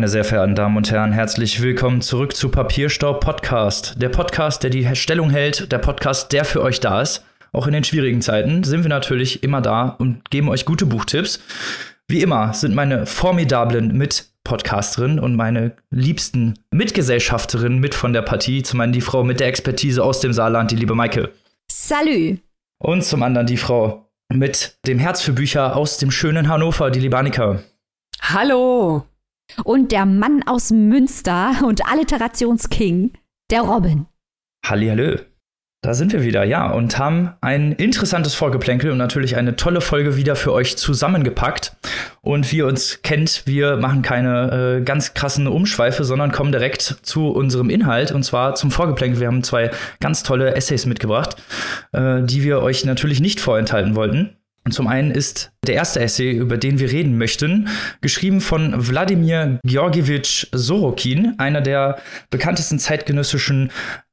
Meine sehr verehrten Damen und Herren, herzlich willkommen zurück zu Papierstaub Podcast. Der Podcast, der die Stellung hält, der Podcast, der für euch da ist. Auch in den schwierigen Zeiten sind wir natürlich immer da und geben euch gute Buchtipps. Wie immer sind meine formidablen Mitpodcasterinnen und meine liebsten Mitgesellschafterinnen mit von der Partie. Zum einen die Frau mit der Expertise aus dem Saarland, die liebe Maike. Salü. Und zum anderen die Frau mit dem Herz für Bücher aus dem schönen Hannover, die liebe Annika. Hallo. Und der Mann aus Münster und Alliterationsking, der Robin. Hallihallo. Da sind wir wieder, ja, und haben ein interessantes Vorgeplänkel und natürlich eine tolle Folge wieder für euch zusammengepackt. Und wie ihr uns kennt, wir machen keine äh, ganz krassen Umschweife, sondern kommen direkt zu unserem Inhalt und zwar zum Vorgeplänkel. Wir haben zwei ganz tolle Essays mitgebracht, äh, die wir euch natürlich nicht vorenthalten wollten. Und zum einen ist der erste Essay, über den wir reden möchten, geschrieben von Wladimir Georgievich Sorokin, einer der bekanntesten zeitgenössischen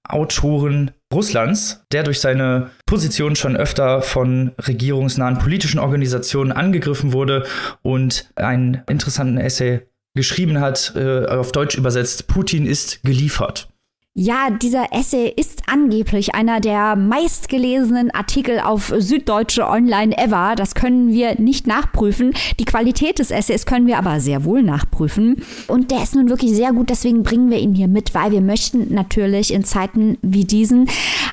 Autoren Russlands, der durch seine Position schon öfter von regierungsnahen politischen Organisationen angegriffen wurde und einen interessanten Essay geschrieben hat, äh, auf Deutsch übersetzt, Putin ist geliefert. Ja, dieser Essay ist angeblich einer der meistgelesenen Artikel auf Süddeutsche Online ever. Das können wir nicht nachprüfen. Die Qualität des Essays können wir aber sehr wohl nachprüfen. Und der ist nun wirklich sehr gut, deswegen bringen wir ihn hier mit, weil wir möchten natürlich in Zeiten wie diesen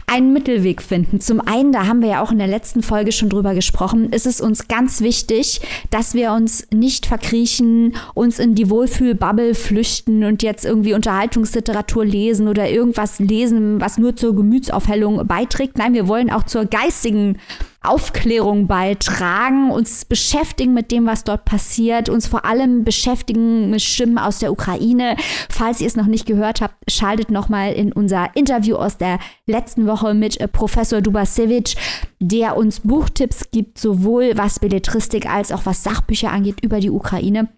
einen Mittelweg finden. Zum einen, da haben wir ja auch in der letzten Folge schon drüber gesprochen, ist es uns ganz wichtig, dass wir uns nicht verkriechen, uns in die Wohlfühlbubble flüchten und jetzt irgendwie Unterhaltungsliteratur lesen oder irgendwas lesen, was nur zur Gemütsaufhellung beiträgt. Nein, wir wollen auch zur geistigen Aufklärung beitragen, uns beschäftigen mit dem, was dort passiert, uns vor allem beschäftigen mit Stimmen aus der Ukraine. Falls ihr es noch nicht gehört habt, schaltet noch mal in unser Interview aus der letzten Woche mit äh, Professor Dubasevich, der uns Buchtipps gibt, sowohl was Belletristik als auch was Sachbücher angeht über die Ukraine.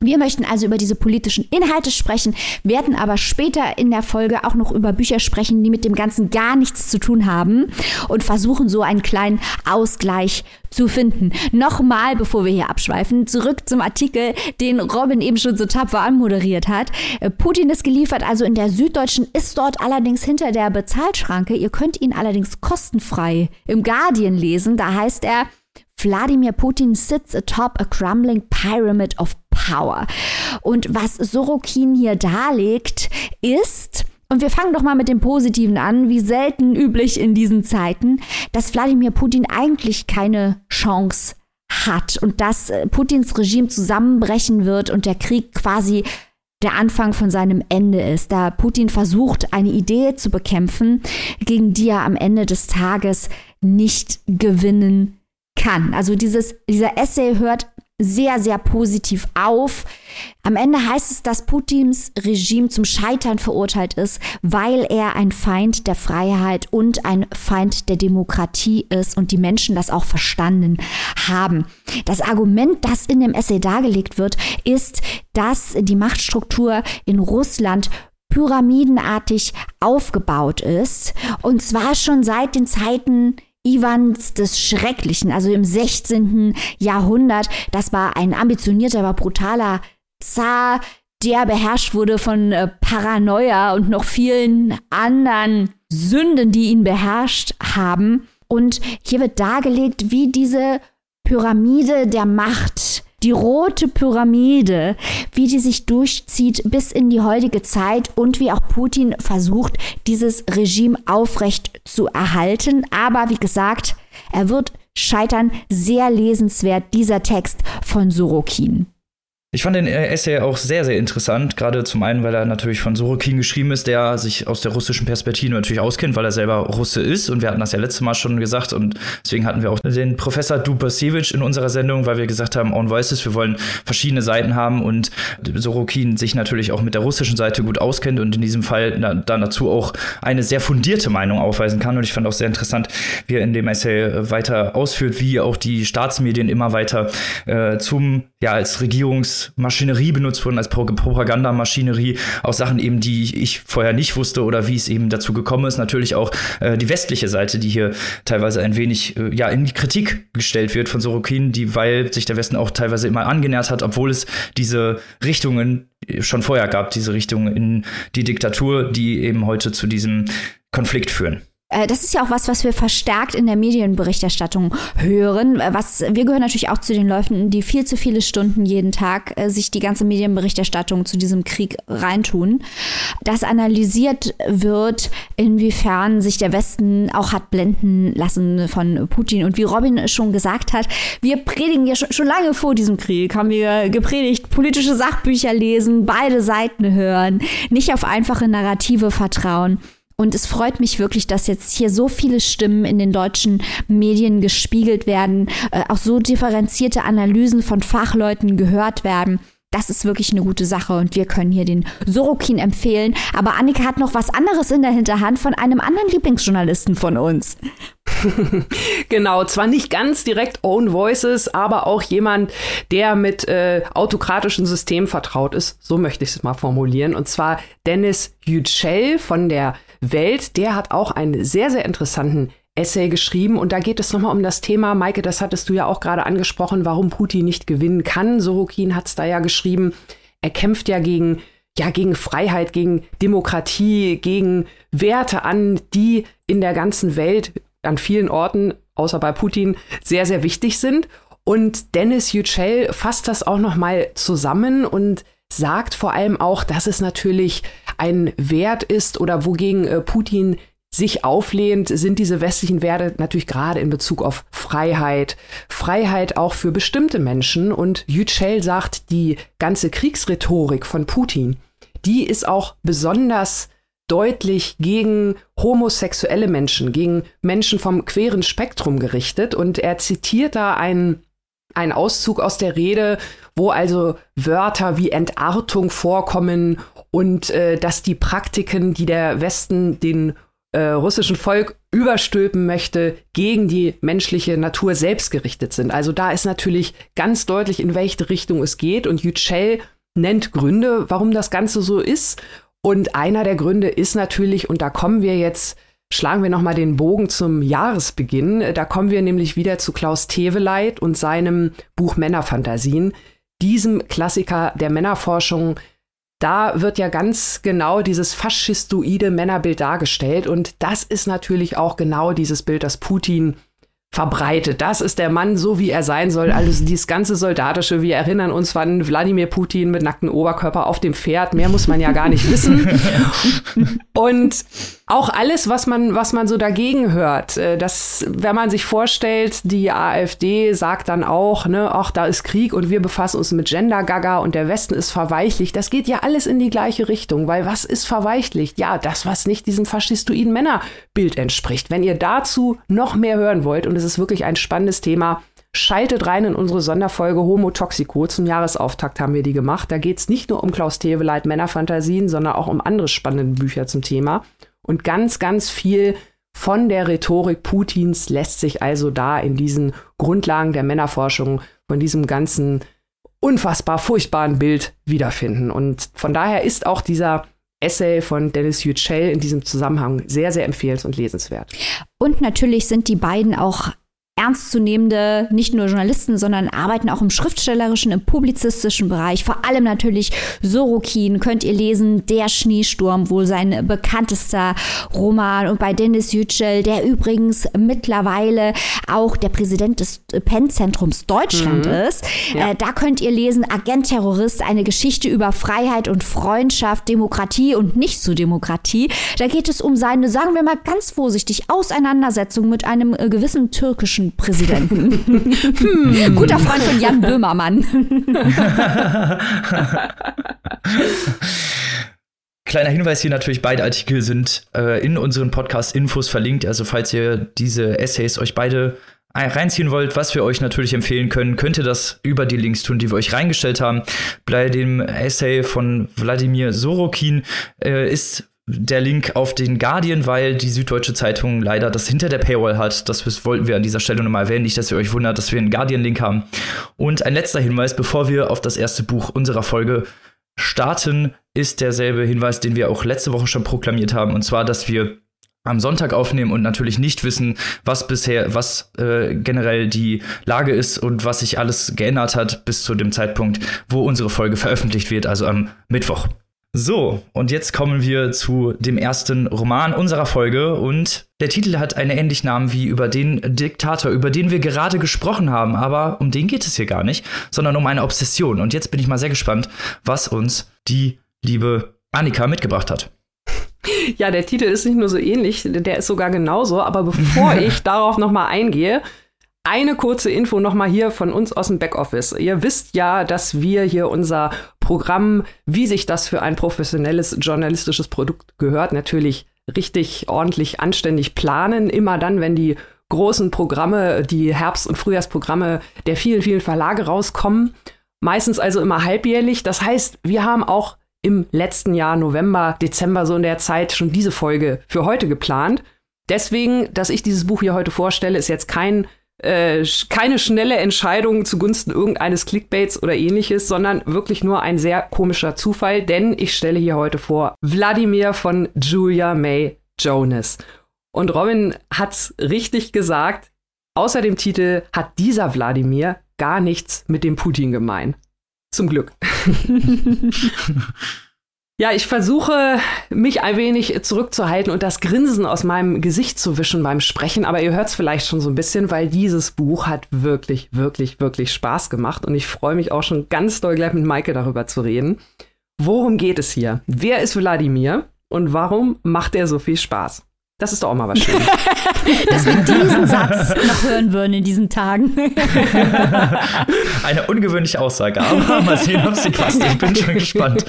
Wir möchten also über diese politischen Inhalte sprechen, werden aber später in der Folge auch noch über Bücher sprechen, die mit dem Ganzen gar nichts zu tun haben und versuchen so einen kleinen Ausgleich zu finden. Nochmal, bevor wir hier abschweifen, zurück zum Artikel, den Robin eben schon so tapfer anmoderiert hat. Äh, Putin ist geliefert, also in der Süddeutschen, ist dort allerdings hinter der Bezahlschranke. Ihr könnt ihn allerdings kostenfrei im Guardian lesen. Da heißt er, Wladimir Putin sits atop a crumbling pyramid of power. Und was Sorokin hier darlegt, ist, und wir fangen doch mal mit dem Positiven an, wie selten üblich in diesen Zeiten, dass Wladimir Putin eigentlich keine Chance hat und dass äh, Putins Regime zusammenbrechen wird und der Krieg quasi der Anfang von seinem Ende ist, da Putin versucht, eine Idee zu bekämpfen, gegen die er am Ende des Tages nicht gewinnen kann. Also dieses, dieser Essay hört sehr, sehr positiv auf. Am Ende heißt es, dass Putins Regime zum Scheitern verurteilt ist, weil er ein Feind der Freiheit und ein Feind der Demokratie ist und die Menschen das auch verstanden haben. Das Argument, das in dem Essay dargelegt wird, ist, dass die Machtstruktur in Russland pyramidenartig aufgebaut ist. Und zwar schon seit den Zeiten Iwans des Schrecklichen, also im 16. Jahrhundert. Das war ein ambitionierter, aber brutaler Zar, der beherrscht wurde von äh, Paranoia und noch vielen anderen Sünden, die ihn beherrscht haben. Und hier wird dargelegt, wie diese Pyramide der Macht die rote Pyramide, wie die sich durchzieht bis in die heutige Zeit und wie auch Putin versucht, dieses Regime aufrecht zu erhalten. Aber wie gesagt, er wird scheitern. Sehr lesenswert dieser Text von Sorokin. Ich fand den äh, Essay auch sehr, sehr interessant, gerade zum einen, weil er natürlich von Sorokin geschrieben ist, der sich aus der russischen Perspektive natürlich auskennt, weil er selber Russe ist. Und wir hatten das ja letztes Mal schon gesagt. Und deswegen hatten wir auch den Professor Dubasevich in unserer Sendung, weil wir gesagt haben, On Voices, wir wollen verschiedene Seiten haben und Sorokin sich natürlich auch mit der russischen Seite gut auskennt und in diesem Fall na, dann dazu auch eine sehr fundierte Meinung aufweisen kann. Und ich fand auch sehr interessant, wie er in dem Essay äh, weiter ausführt, wie auch die Staatsmedien immer weiter äh, zum, ja, als Regierungs Maschinerie benutzt wurden, als Propagandamaschinerie, auch Sachen eben, die ich vorher nicht wusste oder wie es eben dazu gekommen ist. Natürlich auch äh, die westliche Seite, die hier teilweise ein wenig äh, ja in die Kritik gestellt wird von Sorokin, die weil sich der Westen auch teilweise immer angenähert hat, obwohl es diese Richtungen schon vorher gab, diese Richtung in die Diktatur, die eben heute zu diesem Konflikt führen. Äh, das ist ja auch was, was wir verstärkt in der Medienberichterstattung hören. Äh, was, wir gehören natürlich auch zu den Leuten, die viel zu viele Stunden jeden Tag äh, sich die ganze Medienberichterstattung zu diesem Krieg reintun. Dass analysiert wird, inwiefern sich der Westen auch hat blenden lassen von Putin. Und wie Robin schon gesagt hat, wir predigen ja schon, schon lange vor diesem Krieg, haben wir gepredigt, politische Sachbücher lesen, beide Seiten hören, nicht auf einfache Narrative vertrauen. Und es freut mich wirklich, dass jetzt hier so viele Stimmen in den deutschen Medien gespiegelt werden, äh, auch so differenzierte Analysen von Fachleuten gehört werden. Das ist wirklich eine gute Sache und wir können hier den Sorokin empfehlen. Aber Annika hat noch was anderes in der Hinterhand von einem anderen Lieblingsjournalisten von uns. genau, zwar nicht ganz direkt Own Voices, aber auch jemand, der mit äh, autokratischen Systemen vertraut ist. So möchte ich es mal formulieren. Und zwar Dennis Yücel von der Welt, der hat auch einen sehr, sehr interessanten Essay geschrieben und da geht es nochmal um das Thema, Maike, das hattest du ja auch gerade angesprochen, warum Putin nicht gewinnen kann. Sorokin hat es da ja geschrieben, er kämpft ja gegen, ja, gegen Freiheit, gegen Demokratie, gegen Werte an, die in der ganzen Welt an vielen Orten, außer bei Putin, sehr, sehr wichtig sind. Und Dennis Yücel fasst das auch nochmal zusammen und sagt vor allem auch, dass es natürlich ein Wert ist oder wogegen äh, Putin sich auflehnt, sind diese westlichen Werte natürlich gerade in Bezug auf Freiheit. Freiheit auch für bestimmte Menschen. Und Yücel sagt, die ganze Kriegsrhetorik von Putin, die ist auch besonders deutlich gegen homosexuelle Menschen, gegen Menschen vom queren Spektrum gerichtet. Und er zitiert da einen, einen Auszug aus der Rede, wo also Wörter wie Entartung vorkommen und äh, dass die Praktiken, die der Westen den äh, russischen Volk überstülpen möchte, gegen die menschliche Natur selbst gerichtet sind. Also da ist natürlich ganz deutlich, in welche Richtung es geht. Und Yücel nennt Gründe, warum das Ganze so ist. Und einer der Gründe ist natürlich, und da kommen wir jetzt, schlagen wir nochmal den Bogen zum Jahresbeginn. Da kommen wir nämlich wieder zu Klaus Teveleit und seinem Buch Männerfantasien, diesem Klassiker der Männerforschung, da wird ja ganz genau dieses faschistoide Männerbild dargestellt. Und das ist natürlich auch genau dieses Bild, das Putin verbreitet. Das ist der Mann, so wie er sein soll. Also dieses ganze Soldatische, wir erinnern uns an Wladimir Putin mit nacktem Oberkörper auf dem Pferd. Mehr muss man ja gar nicht wissen. Und auch alles, was man, was man so dagegen hört, äh, dass, wenn man sich vorstellt, die AfD sagt dann auch, ne, ach, da ist Krieg und wir befassen uns mit Gender-Gaga und der Westen ist verweichlicht. Das geht ja alles in die gleiche Richtung, weil was ist verweichlicht? Ja, das, was nicht diesem faschistoiden Männerbild entspricht. Wenn ihr dazu noch mehr hören wollt, und es ist wirklich ein spannendes Thema, Schaltet rein in unsere Sonderfolge Homo Toxico. Zum Jahresauftakt haben wir die gemacht. Da geht es nicht nur um Klaus Teweleit Männerfantasien, sondern auch um andere spannende Bücher zum Thema. Und ganz, ganz viel von der Rhetorik Putins lässt sich also da in diesen Grundlagen der Männerforschung von diesem ganzen unfassbar furchtbaren Bild wiederfinden. Und von daher ist auch dieser Essay von Dennis Yücel in diesem Zusammenhang sehr, sehr empfehlens- und lesenswert. Und natürlich sind die beiden auch ernstzunehmende, nicht nur Journalisten, sondern arbeiten auch im schriftstellerischen, im publizistischen Bereich. Vor allem natürlich Sorokin könnt ihr lesen, Der Schneesturm, wohl sein bekanntester Roman. Und bei Dennis Yücel, der übrigens mittlerweile auch der Präsident des Pennzentrums Deutschland mhm. ist. Ja. Äh, da könnt ihr lesen, Agent Terrorist, eine Geschichte über Freiheit und Freundschaft, Demokratie und nicht zu Demokratie. Da geht es um seine, sagen wir mal ganz vorsichtig, Auseinandersetzung mit einem äh, gewissen türkischen Präsidenten. hm, guter Freund von Jan Böhmermann. Kleiner Hinweis hier natürlich, beide Artikel sind äh, in unseren Podcast-Infos verlinkt. Also falls ihr diese Essays euch beide reinziehen wollt, was wir euch natürlich empfehlen können, könnt ihr das über die Links tun, die wir euch reingestellt haben. Bei dem Essay von Wladimir Sorokin äh, ist der Link auf den Guardian, weil die Süddeutsche Zeitung leider das hinter der Paywall hat. Das wollten wir an dieser Stelle nochmal erwähnen. Nicht, dass ihr euch wundert, dass wir einen Guardian-Link haben. Und ein letzter Hinweis, bevor wir auf das erste Buch unserer Folge starten, ist derselbe Hinweis, den wir auch letzte Woche schon proklamiert haben. Und zwar, dass wir am Sonntag aufnehmen und natürlich nicht wissen, was bisher, was äh, generell die Lage ist und was sich alles geändert hat bis zu dem Zeitpunkt, wo unsere Folge veröffentlicht wird, also am Mittwoch. So, und jetzt kommen wir zu dem ersten Roman unserer Folge und der Titel hat einen ähnlichen Namen wie über den Diktator, über den wir gerade gesprochen haben, aber um den geht es hier gar nicht, sondern um eine Obsession. Und jetzt bin ich mal sehr gespannt, was uns die liebe Annika mitgebracht hat. Ja, der Titel ist nicht nur so ähnlich, der ist sogar genauso, aber bevor ich darauf nochmal eingehe, eine kurze Info nochmal hier von uns aus dem Backoffice. Ihr wisst ja, dass wir hier unser Programm, wie sich das für ein professionelles journalistisches Produkt gehört, natürlich richtig ordentlich anständig planen. Immer dann, wenn die großen Programme, die Herbst- und Frühjahrsprogramme der vielen, vielen Verlage rauskommen. Meistens also immer halbjährlich. Das heißt, wir haben auch im letzten Jahr, November, Dezember, so in der Zeit, schon diese Folge für heute geplant. Deswegen, dass ich dieses Buch hier heute vorstelle, ist jetzt kein äh, keine schnelle Entscheidung zugunsten irgendeines Clickbaits oder ähnliches, sondern wirklich nur ein sehr komischer Zufall, denn ich stelle hier heute vor Wladimir von Julia May Jonas. Und Robin hat's richtig gesagt, außer dem Titel hat dieser Wladimir gar nichts mit dem Putin gemein. Zum Glück. Ja, ich versuche, mich ein wenig zurückzuhalten und das Grinsen aus meinem Gesicht zu wischen beim Sprechen, aber ihr hört es vielleicht schon so ein bisschen, weil dieses Buch hat wirklich, wirklich, wirklich Spaß gemacht und ich freue mich auch schon ganz doll gleich mit Maike darüber zu reden. Worum geht es hier? Wer ist Wladimir und warum macht er so viel Spaß? Das ist doch auch mal was Schönes. Dass wir diesen Satz noch hören würden in diesen Tagen. Eine ungewöhnliche Aussage, aber mal sehen, ob sie passt. Ich bin schon gespannt.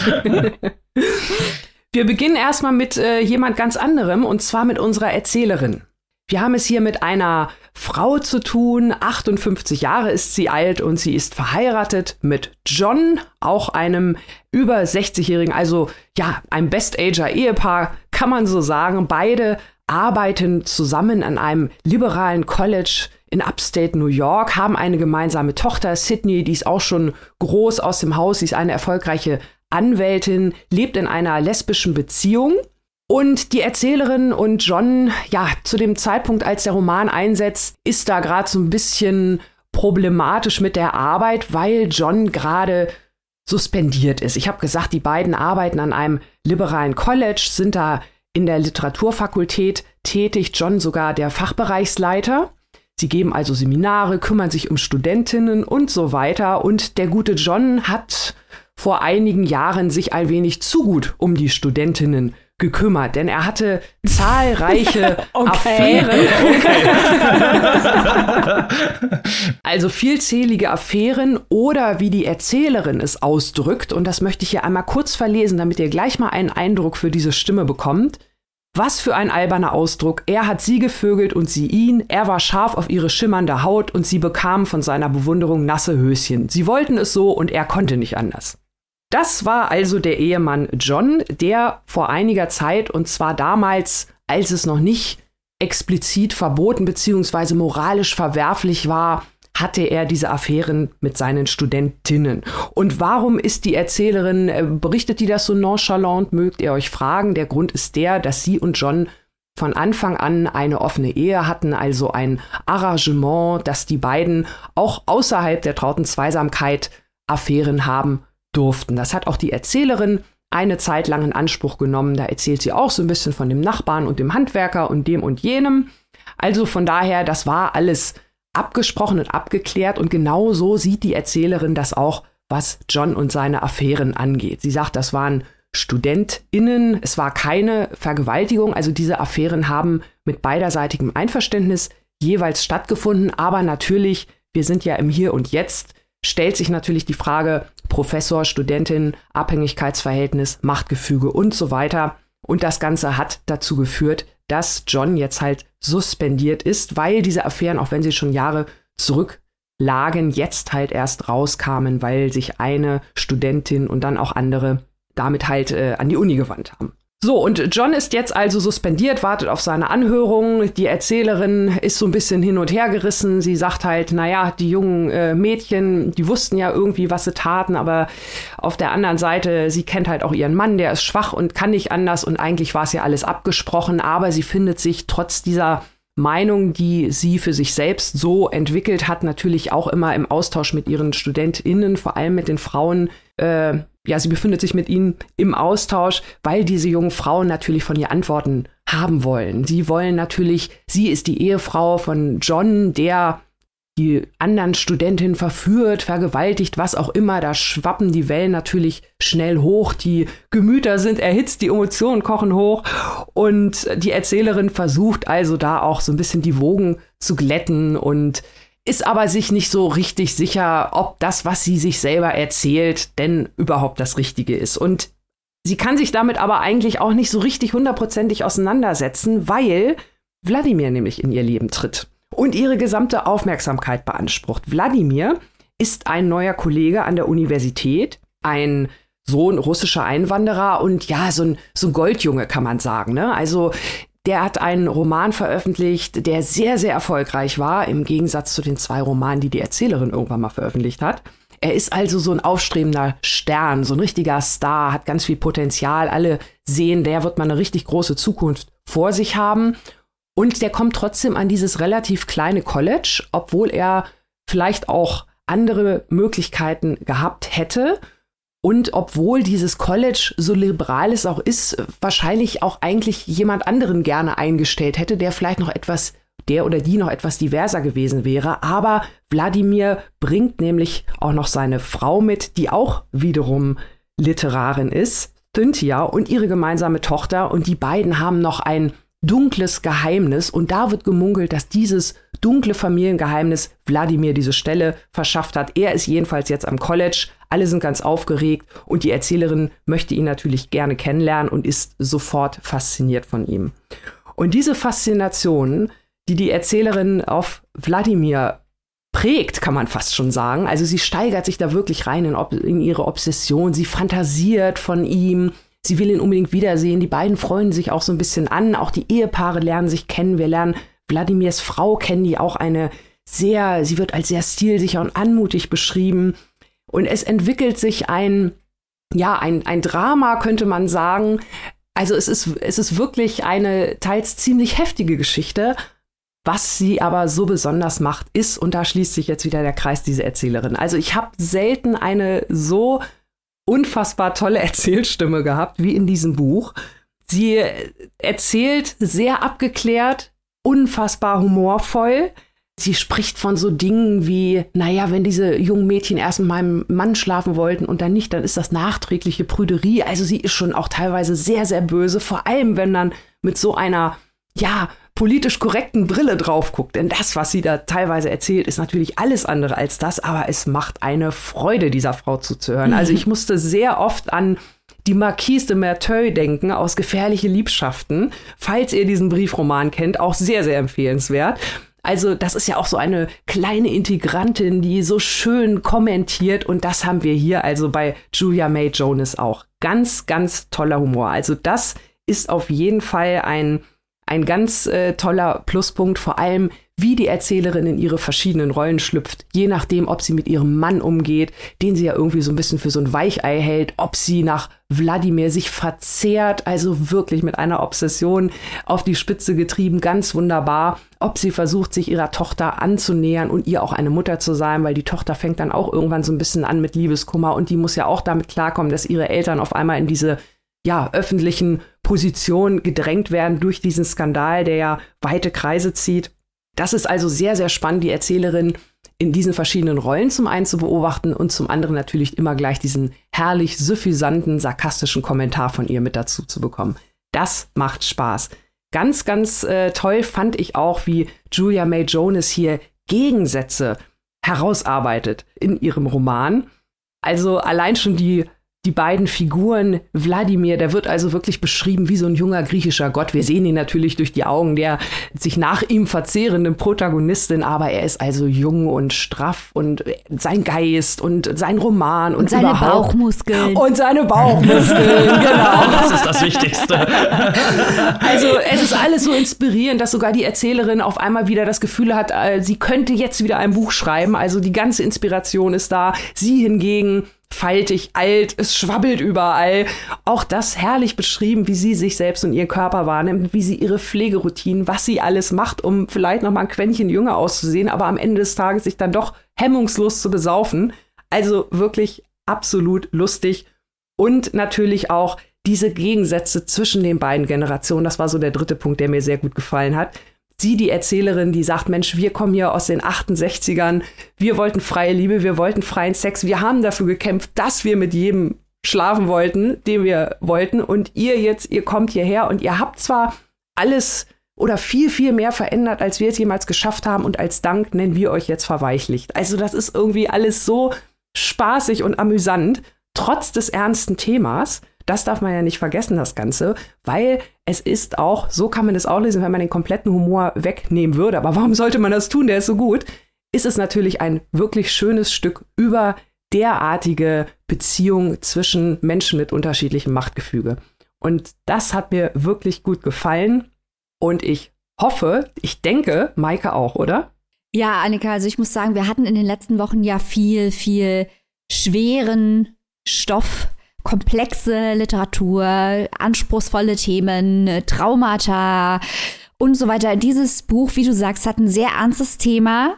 Wir beginnen erstmal mit äh, jemand ganz anderem und zwar mit unserer Erzählerin. Wir haben es hier mit einer Frau zu tun, 58 Jahre ist sie alt und sie ist verheiratet mit John, auch einem über 60-jährigen, also ja, ein Best-Ager-Ehepaar, kann man so sagen. Beide arbeiten zusammen an einem liberalen College in Upstate New York, haben eine gemeinsame Tochter, Sydney, die ist auch schon groß aus dem Haus, sie ist eine erfolgreiche Anwältin, lebt in einer lesbischen Beziehung. Und die Erzählerin und John, ja, zu dem Zeitpunkt, als der Roman einsetzt, ist da gerade so ein bisschen problematisch mit der Arbeit, weil John gerade suspendiert ist. Ich habe gesagt, die beiden arbeiten an einem liberalen College, sind da in der Literaturfakultät tätig, John sogar der Fachbereichsleiter. Sie geben also Seminare, kümmern sich um Studentinnen und so weiter. Und der gute John hat vor einigen Jahren sich ein wenig zu gut um die Studentinnen gekümmert, denn er hatte zahlreiche Affären. also vielzählige Affären oder wie die Erzählerin es ausdrückt, und das möchte ich hier einmal kurz verlesen, damit ihr gleich mal einen Eindruck für diese Stimme bekommt. Was für ein alberner Ausdruck. Er hat sie gevögelt und sie ihn. Er war scharf auf ihre schimmernde Haut und sie bekamen von seiner Bewunderung nasse Höschen. Sie wollten es so und er konnte nicht anders. Das war also der Ehemann John, der vor einiger Zeit, und zwar damals, als es noch nicht explizit verboten bzw. moralisch verwerflich war, hatte er diese Affären mit seinen Studentinnen. Und warum ist die Erzählerin, äh, berichtet die das so nonchalant, mögt ihr euch fragen. Der Grund ist der, dass sie und John von Anfang an eine offene Ehe hatten, also ein Arrangement, dass die beiden auch außerhalb der trauten Zweisamkeit Affären haben durften. Das hat auch die Erzählerin eine Zeit lang in Anspruch genommen. Da erzählt sie auch so ein bisschen von dem Nachbarn und dem Handwerker und dem und jenem. Also von daher, das war alles abgesprochen und abgeklärt. Und genau so sieht die Erzählerin das auch, was John und seine Affären angeht. Sie sagt, das waren StudentInnen, es war keine Vergewaltigung, also diese Affären haben mit beiderseitigem Einverständnis jeweils stattgefunden, aber natürlich, wir sind ja im Hier und Jetzt, stellt sich natürlich die Frage Professor, Studentin, Abhängigkeitsverhältnis, Machtgefüge und so weiter. Und das Ganze hat dazu geführt, dass John jetzt halt suspendiert ist, weil diese Affären, auch wenn sie schon Jahre zurücklagen, jetzt halt erst rauskamen, weil sich eine Studentin und dann auch andere damit halt äh, an die Uni gewandt haben. So, und John ist jetzt also suspendiert, wartet auf seine Anhörung. Die Erzählerin ist so ein bisschen hin und her gerissen. Sie sagt halt, naja, die jungen äh, Mädchen, die wussten ja irgendwie, was sie taten, aber auf der anderen Seite, sie kennt halt auch ihren Mann, der ist schwach und kann nicht anders und eigentlich war es ja alles abgesprochen, aber sie findet sich trotz dieser Meinung, die sie für sich selbst so entwickelt hat, natürlich auch immer im Austausch mit ihren StudentInnen, vor allem mit den Frauen, äh, ja, sie befindet sich mit ihnen im Austausch, weil diese jungen Frauen natürlich von ihr Antworten haben wollen. Sie wollen natürlich, sie ist die Ehefrau von John, der die anderen Studentinnen verführt, vergewaltigt, was auch immer. Da schwappen die Wellen natürlich schnell hoch. Die Gemüter sind erhitzt, die Emotionen kochen hoch. Und die Erzählerin versucht also da auch so ein bisschen die Wogen zu glätten und ist aber sich nicht so richtig sicher, ob das, was sie sich selber erzählt, denn überhaupt das Richtige ist. Und sie kann sich damit aber eigentlich auch nicht so richtig hundertprozentig auseinandersetzen, weil Wladimir nämlich in ihr Leben tritt und ihre gesamte Aufmerksamkeit beansprucht. Wladimir ist ein neuer Kollege an der Universität, ein Sohn russischer Einwanderer und ja, so ein, so ein Goldjunge kann man sagen. Ne? Also der hat einen Roman veröffentlicht, der sehr, sehr erfolgreich war, im Gegensatz zu den zwei Romanen, die die Erzählerin irgendwann mal veröffentlicht hat. Er ist also so ein aufstrebender Stern, so ein richtiger Star, hat ganz viel Potenzial. Alle sehen, der wird mal eine richtig große Zukunft vor sich haben. Und der kommt trotzdem an dieses relativ kleine College, obwohl er vielleicht auch andere Möglichkeiten gehabt hätte. Und obwohl dieses College so liberal es auch ist, wahrscheinlich auch eigentlich jemand anderen gerne eingestellt hätte, der vielleicht noch etwas, der oder die noch etwas diverser gewesen wäre. Aber Wladimir bringt nämlich auch noch seine Frau mit, die auch wiederum Literarin ist, Cynthia, und ihre gemeinsame Tochter. Und die beiden haben noch ein dunkles Geheimnis. Und da wird gemunkelt, dass dieses dunkle Familiengeheimnis Wladimir diese Stelle verschafft hat. Er ist jedenfalls jetzt am College. Alle sind ganz aufgeregt und die Erzählerin möchte ihn natürlich gerne kennenlernen und ist sofort fasziniert von ihm. Und diese Faszination, die die Erzählerin auf Wladimir prägt, kann man fast schon sagen. Also sie steigert sich da wirklich rein in, in ihre Obsession. Sie fantasiert von ihm. Sie will ihn unbedingt wiedersehen. Die beiden freuen sich auch so ein bisschen an. Auch die Ehepaare lernen sich kennen. Wir lernen Wladimirs Frau kennen, die auch eine sehr, sie wird als sehr stilsicher und anmutig beschrieben. Und es entwickelt sich ein, ja, ein, ein Drama, könnte man sagen. Also es ist, es ist wirklich eine teils ziemlich heftige Geschichte. Was sie aber so besonders macht, ist, und da schließt sich jetzt wieder der Kreis diese Erzählerin. Also ich habe selten eine so unfassbar tolle Erzählstimme gehabt wie in diesem Buch. Sie erzählt sehr abgeklärt, unfassbar humorvoll. Sie spricht von so Dingen wie, naja, wenn diese jungen Mädchen erst mit meinem Mann schlafen wollten und dann nicht, dann ist das nachträgliche Prüderie. Also sie ist schon auch teilweise sehr, sehr böse, vor allem wenn dann mit so einer, ja, politisch korrekten Brille drauf guckt. Denn das, was sie da teilweise erzählt, ist natürlich alles andere als das, aber es macht eine Freude, dieser Frau zuzuhören. Also ich musste sehr oft an die Marquise de Merteuil denken aus Gefährliche Liebschaften. Falls ihr diesen Briefroman kennt, auch sehr, sehr empfehlenswert. Also das ist ja auch so eine kleine Integrantin, die so schön kommentiert und das haben wir hier also bei Julia May Jonas auch. Ganz, ganz toller Humor. Also das ist auf jeden Fall ein, ein ganz äh, toller Pluspunkt, vor allem wie die Erzählerin in ihre verschiedenen Rollen schlüpft, je nachdem, ob sie mit ihrem Mann umgeht, den sie ja irgendwie so ein bisschen für so ein Weichei hält, ob sie nach Wladimir sich verzehrt, also wirklich mit einer Obsession auf die Spitze getrieben, ganz wunderbar, ob sie versucht, sich ihrer Tochter anzunähern und ihr auch eine Mutter zu sein, weil die Tochter fängt dann auch irgendwann so ein bisschen an mit Liebeskummer und die muss ja auch damit klarkommen, dass ihre Eltern auf einmal in diese ja, öffentlichen Positionen gedrängt werden durch diesen Skandal, der ja weite Kreise zieht. Das ist also sehr, sehr spannend, die Erzählerin in diesen verschiedenen Rollen zum einen zu beobachten und zum anderen natürlich immer gleich diesen herrlich suffisanten, sarkastischen Kommentar von ihr mit dazu zu bekommen. Das macht Spaß. Ganz, ganz äh, toll fand ich auch, wie Julia May Jonas hier Gegensätze herausarbeitet in ihrem Roman. Also allein schon die die beiden Figuren, Wladimir, der wird also wirklich beschrieben wie so ein junger griechischer Gott. Wir sehen ihn natürlich durch die Augen der sich nach ihm verzehrenden Protagonistin, aber er ist also jung und straff und sein Geist und sein Roman und, und seine Bauchmuskeln. Und seine Bauchmuskeln, genau. Das ist das Wichtigste. Also es ist alles so inspirierend, dass sogar die Erzählerin auf einmal wieder das Gefühl hat, äh, sie könnte jetzt wieder ein Buch schreiben. Also die ganze Inspiration ist da. Sie hingegen faltig, alt, es schwabbelt überall. Auch das herrlich beschrieben, wie sie sich selbst und ihr Körper wahrnimmt, wie sie ihre Pflegeroutinen, was sie alles macht, um vielleicht noch mal ein Quäntchen jünger auszusehen, aber am Ende des Tages sich dann doch hemmungslos zu besaufen. Also wirklich absolut lustig und natürlich auch diese Gegensätze zwischen den beiden Generationen. Das war so der dritte Punkt, der mir sehr gut gefallen hat sie die Erzählerin, die sagt, Mensch, wir kommen hier aus den 68ern, wir wollten freie Liebe, wir wollten freien Sex, wir haben dafür gekämpft, dass wir mit jedem schlafen wollten, den wir wollten. Und ihr jetzt, ihr kommt hierher und ihr habt zwar alles oder viel, viel mehr verändert, als wir es jemals geschafft haben. Und als Dank nennen wir euch jetzt verweichlicht. Also das ist irgendwie alles so spaßig und amüsant, trotz des ernsten Themas. Das darf man ja nicht vergessen, das Ganze, weil es ist auch, so kann man es auch lesen, wenn man den kompletten Humor wegnehmen würde. Aber warum sollte man das tun? Der ist so gut. Ist es natürlich ein wirklich schönes Stück über derartige Beziehung zwischen Menschen mit unterschiedlichem Machtgefüge. Und das hat mir wirklich gut gefallen. Und ich hoffe, ich denke, Maike auch, oder? Ja, Annika, also ich muss sagen, wir hatten in den letzten Wochen ja viel, viel schweren Stoff komplexe Literatur, anspruchsvolle Themen, Traumata und so weiter. Dieses Buch, wie du sagst, hat ein sehr ernstes Thema.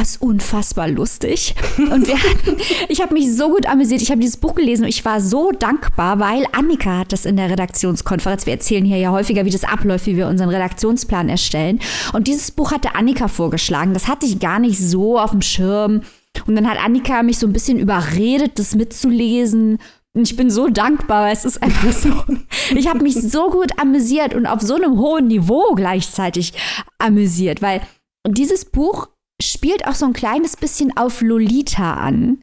ist unfassbar lustig. Und wir hatten, ich habe mich so gut amüsiert. Ich habe dieses Buch gelesen und ich war so dankbar, weil Annika hat das in der Redaktionskonferenz. Wir erzählen hier ja häufiger, wie das abläuft, wie wir unseren Redaktionsplan erstellen. Und dieses Buch hatte Annika vorgeschlagen. Das hatte ich gar nicht so auf dem Schirm. Und dann hat Annika mich so ein bisschen überredet, das mitzulesen. Ich bin so dankbar, weil es ist einfach so. Ich habe mich so gut amüsiert und auf so einem hohen Niveau gleichzeitig amüsiert, weil dieses Buch spielt auch so ein kleines bisschen auf Lolita an.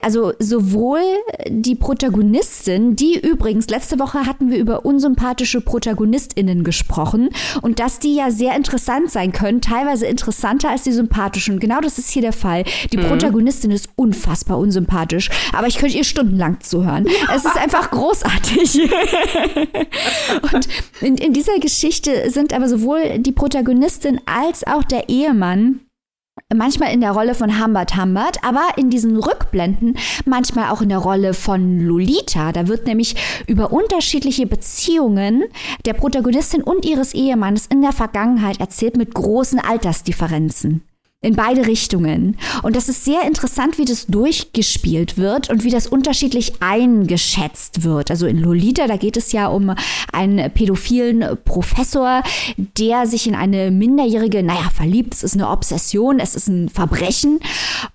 Also sowohl die Protagonistin, die übrigens, letzte Woche hatten wir über unsympathische Protagonistinnen gesprochen und dass die ja sehr interessant sein können, teilweise interessanter als die sympathischen. Genau das ist hier der Fall. Die mhm. Protagonistin ist unfassbar unsympathisch, aber ich könnte ihr stundenlang zuhören. Ja. Es ist einfach großartig. und in, in dieser Geschichte sind aber sowohl die Protagonistin als auch der Ehemann manchmal in der Rolle von Humbert Humbert, aber in diesen Rückblenden manchmal auch in der Rolle von Lolita. Da wird nämlich über unterschiedliche Beziehungen der Protagonistin und ihres Ehemannes in der Vergangenheit erzählt mit großen Altersdifferenzen in beide Richtungen. Und das ist sehr interessant, wie das durchgespielt wird und wie das unterschiedlich eingeschätzt wird. Also in Lolita, da geht es ja um einen pädophilen Professor, der sich in eine Minderjährige, naja, verliebt, es ist eine Obsession, es ist ein Verbrechen.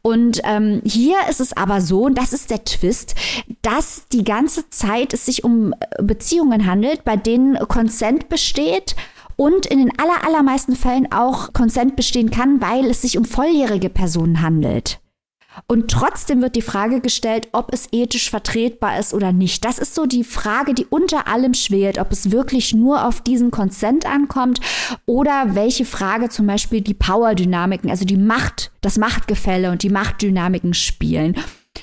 Und ähm, hier ist es aber so, und das ist der Twist, dass die ganze Zeit es sich um Beziehungen handelt, bei denen Konsent besteht und in den aller, allermeisten Fällen auch Konsent bestehen kann, weil es sich um volljährige Personen handelt. Und trotzdem wird die Frage gestellt, ob es ethisch vertretbar ist oder nicht. Das ist so die Frage, die unter allem schwelt, ob es wirklich nur auf diesen Konsent ankommt oder welche Frage zum Beispiel die Power-Dynamiken, also die Macht, das Machtgefälle und die Machtdynamiken spielen.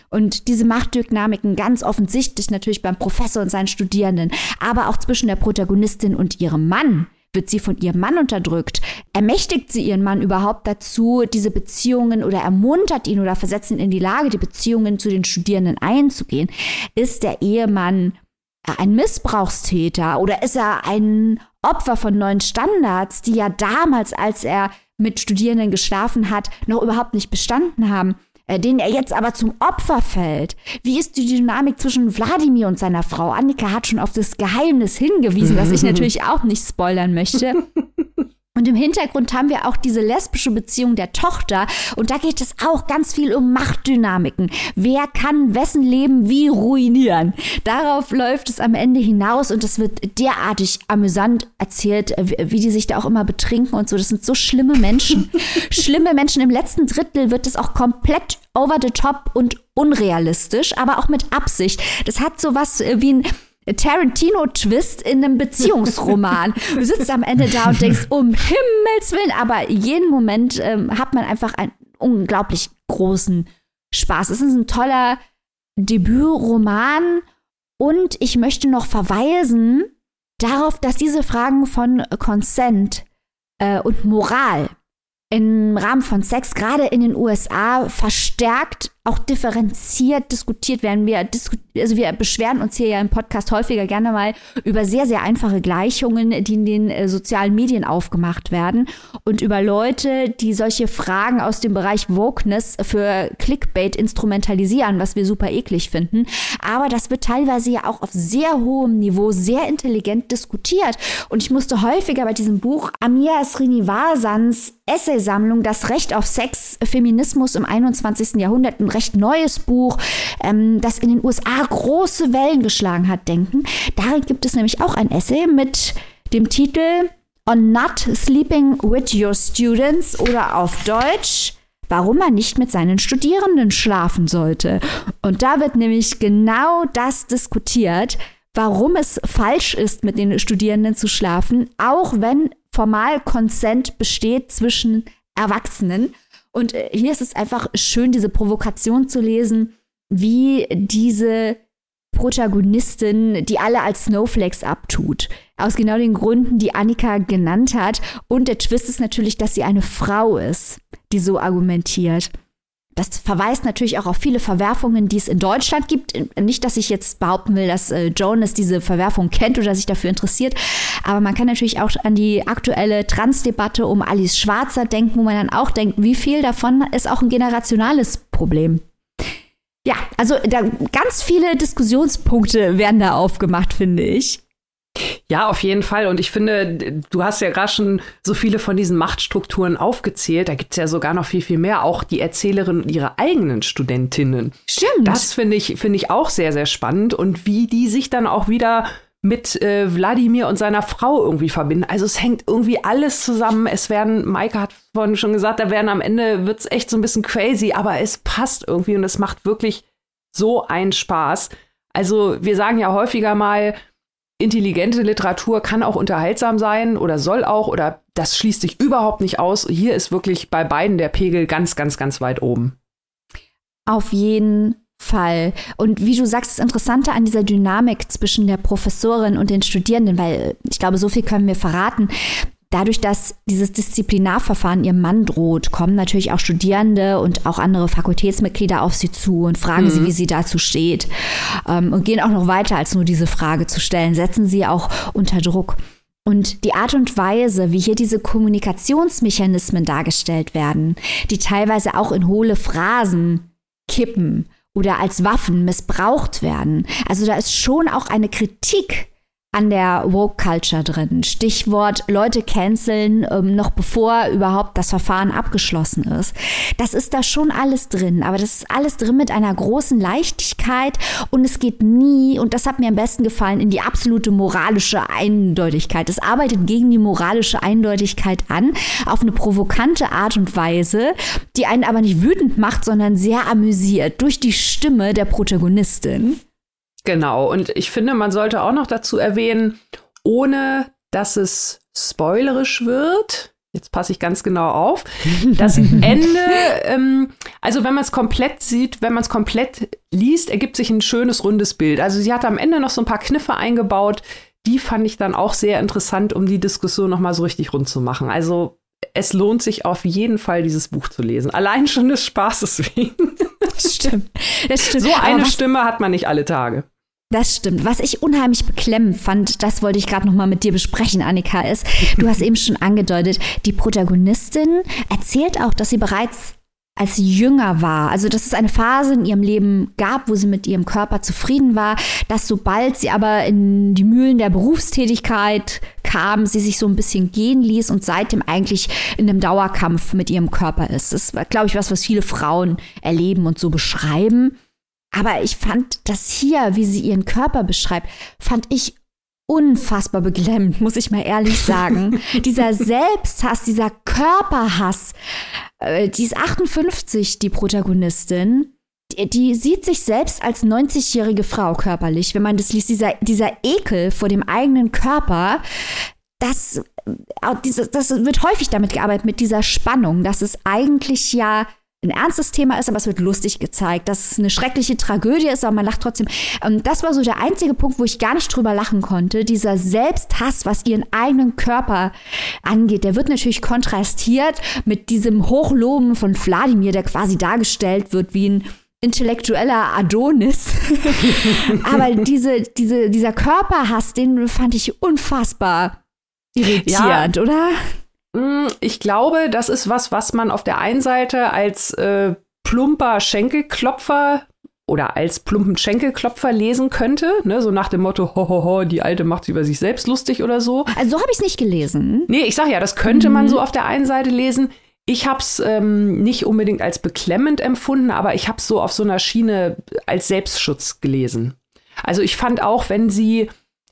Und diese Machtdynamiken ganz offensichtlich natürlich beim Professor und seinen Studierenden, aber auch zwischen der Protagonistin und ihrem Mann wird sie von ihrem Mann unterdrückt? Ermächtigt sie ihren Mann überhaupt dazu, diese Beziehungen oder ermuntert ihn oder versetzt ihn in die Lage, die Beziehungen zu den Studierenden einzugehen? Ist der Ehemann ein Missbrauchstäter oder ist er ein Opfer von neuen Standards, die ja damals, als er mit Studierenden geschlafen hat, noch überhaupt nicht bestanden haben? Äh, den er jetzt aber zum Opfer fällt. Wie ist die Dynamik zwischen Wladimir und seiner Frau? Annika hat schon auf das Geheimnis hingewiesen, das ich natürlich auch nicht spoilern möchte. Und im Hintergrund haben wir auch diese lesbische Beziehung der Tochter. Und da geht es auch ganz viel um Machtdynamiken. Wer kann wessen Leben wie ruinieren? Darauf läuft es am Ende hinaus und es wird derartig amüsant erzählt, wie die sich da auch immer betrinken und so. Das sind so schlimme Menschen. schlimme Menschen. Im letzten Drittel wird es auch komplett over the top und unrealistisch, aber auch mit Absicht. Das hat so was äh, wie ein Tarantino-Twist in einem Beziehungsroman. Du sitzt am Ende da und denkst, um Himmels Willen, aber jeden Moment ähm, hat man einfach einen unglaublich großen Spaß. Es ist ein toller Debütroman und ich möchte noch verweisen darauf, dass diese Fragen von Consent äh, und Moral im Rahmen von Sex gerade in den USA verstärkt auch differenziert diskutiert werden. Wir, disku also wir beschweren uns hier ja im Podcast häufiger gerne mal über sehr, sehr einfache Gleichungen, die in den äh, sozialen Medien aufgemacht werden und über Leute, die solche Fragen aus dem Bereich Wokeness für Clickbait instrumentalisieren, was wir super eklig finden. Aber das wird teilweise ja auch auf sehr hohem Niveau sehr intelligent diskutiert. Und ich musste häufiger bei diesem Buch Amir Srinivasans Essaysammlung Das Recht auf Sex, Feminismus im 21. Jahrhundert, ein recht neues Buch, ähm, das in den USA große Wellen geschlagen hat, denken. Darin gibt es nämlich auch ein Essay mit dem Titel On Not Sleeping with Your Students oder auf Deutsch warum man nicht mit seinen Studierenden schlafen sollte. Und da wird nämlich genau das diskutiert, warum es falsch ist, mit den Studierenden zu schlafen, auch wenn formal Consent besteht zwischen Erwachsenen. Und äh, hier ist es einfach schön, diese Provokation zu lesen, wie diese Protagonistin, die alle als Snowflakes abtut. Aus genau den Gründen, die Annika genannt hat. Und der Twist ist natürlich, dass sie eine Frau ist, die so argumentiert. Das verweist natürlich auch auf viele Verwerfungen, die es in Deutschland gibt. Nicht, dass ich jetzt behaupten will, dass äh, Jonas diese Verwerfung kennt oder sich dafür interessiert, aber man kann natürlich auch an die aktuelle Transdebatte um Alice Schwarzer denken, wo man dann auch denkt, wie viel davon ist auch ein generationales Problem. Ja, also da, ganz viele Diskussionspunkte werden da aufgemacht, finde ich. Ja, auf jeden Fall. Und ich finde, du hast ja gerade schon so viele von diesen Machtstrukturen aufgezählt. Da gibt es ja sogar noch viel, viel mehr. Auch die Erzählerin und ihre eigenen Studentinnen. Stimmt. Das finde ich, finde ich auch sehr, sehr spannend. Und wie die sich dann auch wieder mit äh, Wladimir und seiner Frau irgendwie verbinden. Also es hängt irgendwie alles zusammen. Es werden, Maike hat vorhin schon gesagt, da werden am Ende wird es echt so ein bisschen crazy, aber es passt irgendwie und es macht wirklich so einen Spaß. Also wir sagen ja häufiger mal, intelligente Literatur kann auch unterhaltsam sein oder soll auch oder das schließt sich überhaupt nicht aus. Hier ist wirklich bei beiden der Pegel ganz, ganz, ganz weit oben. Auf jeden Fall. Und wie du sagst, das Interessante an dieser Dynamik zwischen der Professorin und den Studierenden, weil ich glaube, so viel können wir verraten. Dadurch, dass dieses Disziplinarverfahren ihrem Mann droht, kommen natürlich auch Studierende und auch andere Fakultätsmitglieder auf sie zu und fragen mhm. sie, wie sie dazu steht. Ähm, und gehen auch noch weiter, als nur diese Frage zu stellen, setzen sie auch unter Druck. Und die Art und Weise, wie hier diese Kommunikationsmechanismen dargestellt werden, die teilweise auch in hohle Phrasen kippen oder als Waffen missbraucht werden. Also da ist schon auch eine Kritik an der Woke Culture drin. Stichwort Leute canceln, ähm, noch bevor überhaupt das Verfahren abgeschlossen ist. Das ist da schon alles drin, aber das ist alles drin mit einer großen Leichtigkeit und es geht nie, und das hat mir am besten gefallen, in die absolute moralische Eindeutigkeit. Es arbeitet gegen die moralische Eindeutigkeit an, auf eine provokante Art und Weise, die einen aber nicht wütend macht, sondern sehr amüsiert durch die Stimme der Protagonistin. Genau, und ich finde, man sollte auch noch dazu erwähnen, ohne dass es spoilerisch wird, jetzt passe ich ganz genau auf, das Ende, ähm, also wenn man es komplett sieht, wenn man es komplett liest, ergibt sich ein schönes rundes Bild. Also sie hat am Ende noch so ein paar Kniffe eingebaut, die fand ich dann auch sehr interessant, um die Diskussion noch mal so richtig rund zu machen. Also es lohnt sich auf jeden Fall, dieses Buch zu lesen. Allein schon des Spaßes wegen. Das stimmt. Das stimmt. So eine Stimme hat man nicht alle Tage. Das stimmt. Was ich unheimlich beklemmend fand, das wollte ich gerade noch mal mit dir besprechen, Annika, ist, du hast eben schon angedeutet, die Protagonistin erzählt auch, dass sie bereits als sie jünger war, also dass es eine Phase in ihrem Leben gab, wo sie mit ihrem Körper zufrieden war, dass sobald sie aber in die Mühlen der Berufstätigkeit kam, sie sich so ein bisschen gehen ließ und seitdem eigentlich in einem Dauerkampf mit ihrem Körper ist. Das ist, glaube ich, was, was viele Frauen erleben und so beschreiben. Aber ich fand das hier, wie sie ihren Körper beschreibt, fand ich unfassbar beklemmend, muss ich mal ehrlich sagen. dieser Selbsthass, dieser Körperhass, äh, die ist 58, die Protagonistin. Die, die sieht sich selbst als 90-jährige Frau körperlich, wenn man das liest. Dieser, dieser Ekel vor dem eigenen Körper, das, äh, das wird häufig damit gearbeitet, mit dieser Spannung, dass es eigentlich ja ein ernstes Thema ist, aber es wird lustig gezeigt, dass es eine schreckliche Tragödie ist, aber man lacht trotzdem. Ähm, das war so der einzige Punkt, wo ich gar nicht drüber lachen konnte. Dieser Selbsthass, was ihren eigenen Körper angeht, der wird natürlich kontrastiert mit diesem Hochloben von Wladimir, der quasi dargestellt wird wie ein intellektueller Adonis. aber diese, diese, dieser Körperhass, den fand ich unfassbar irritierend, ja. oder? Mm, ich glaube, das ist was, was man auf der einen Seite als äh, plumper Schenkelklopfer oder als plumpen Schenkelklopfer lesen könnte, ne? so nach dem Motto, hohoho, ho, ho, die Alte macht sich über sich selbst lustig oder so. Also so habe ich es nicht gelesen. Nee, ich sag ja, das könnte mhm. man so auf der einen Seite lesen. Ich habe es ähm, nicht unbedingt als beklemmend empfunden, aber ich habe es so auf so einer Schiene als Selbstschutz gelesen. Also ich fand auch, wenn sie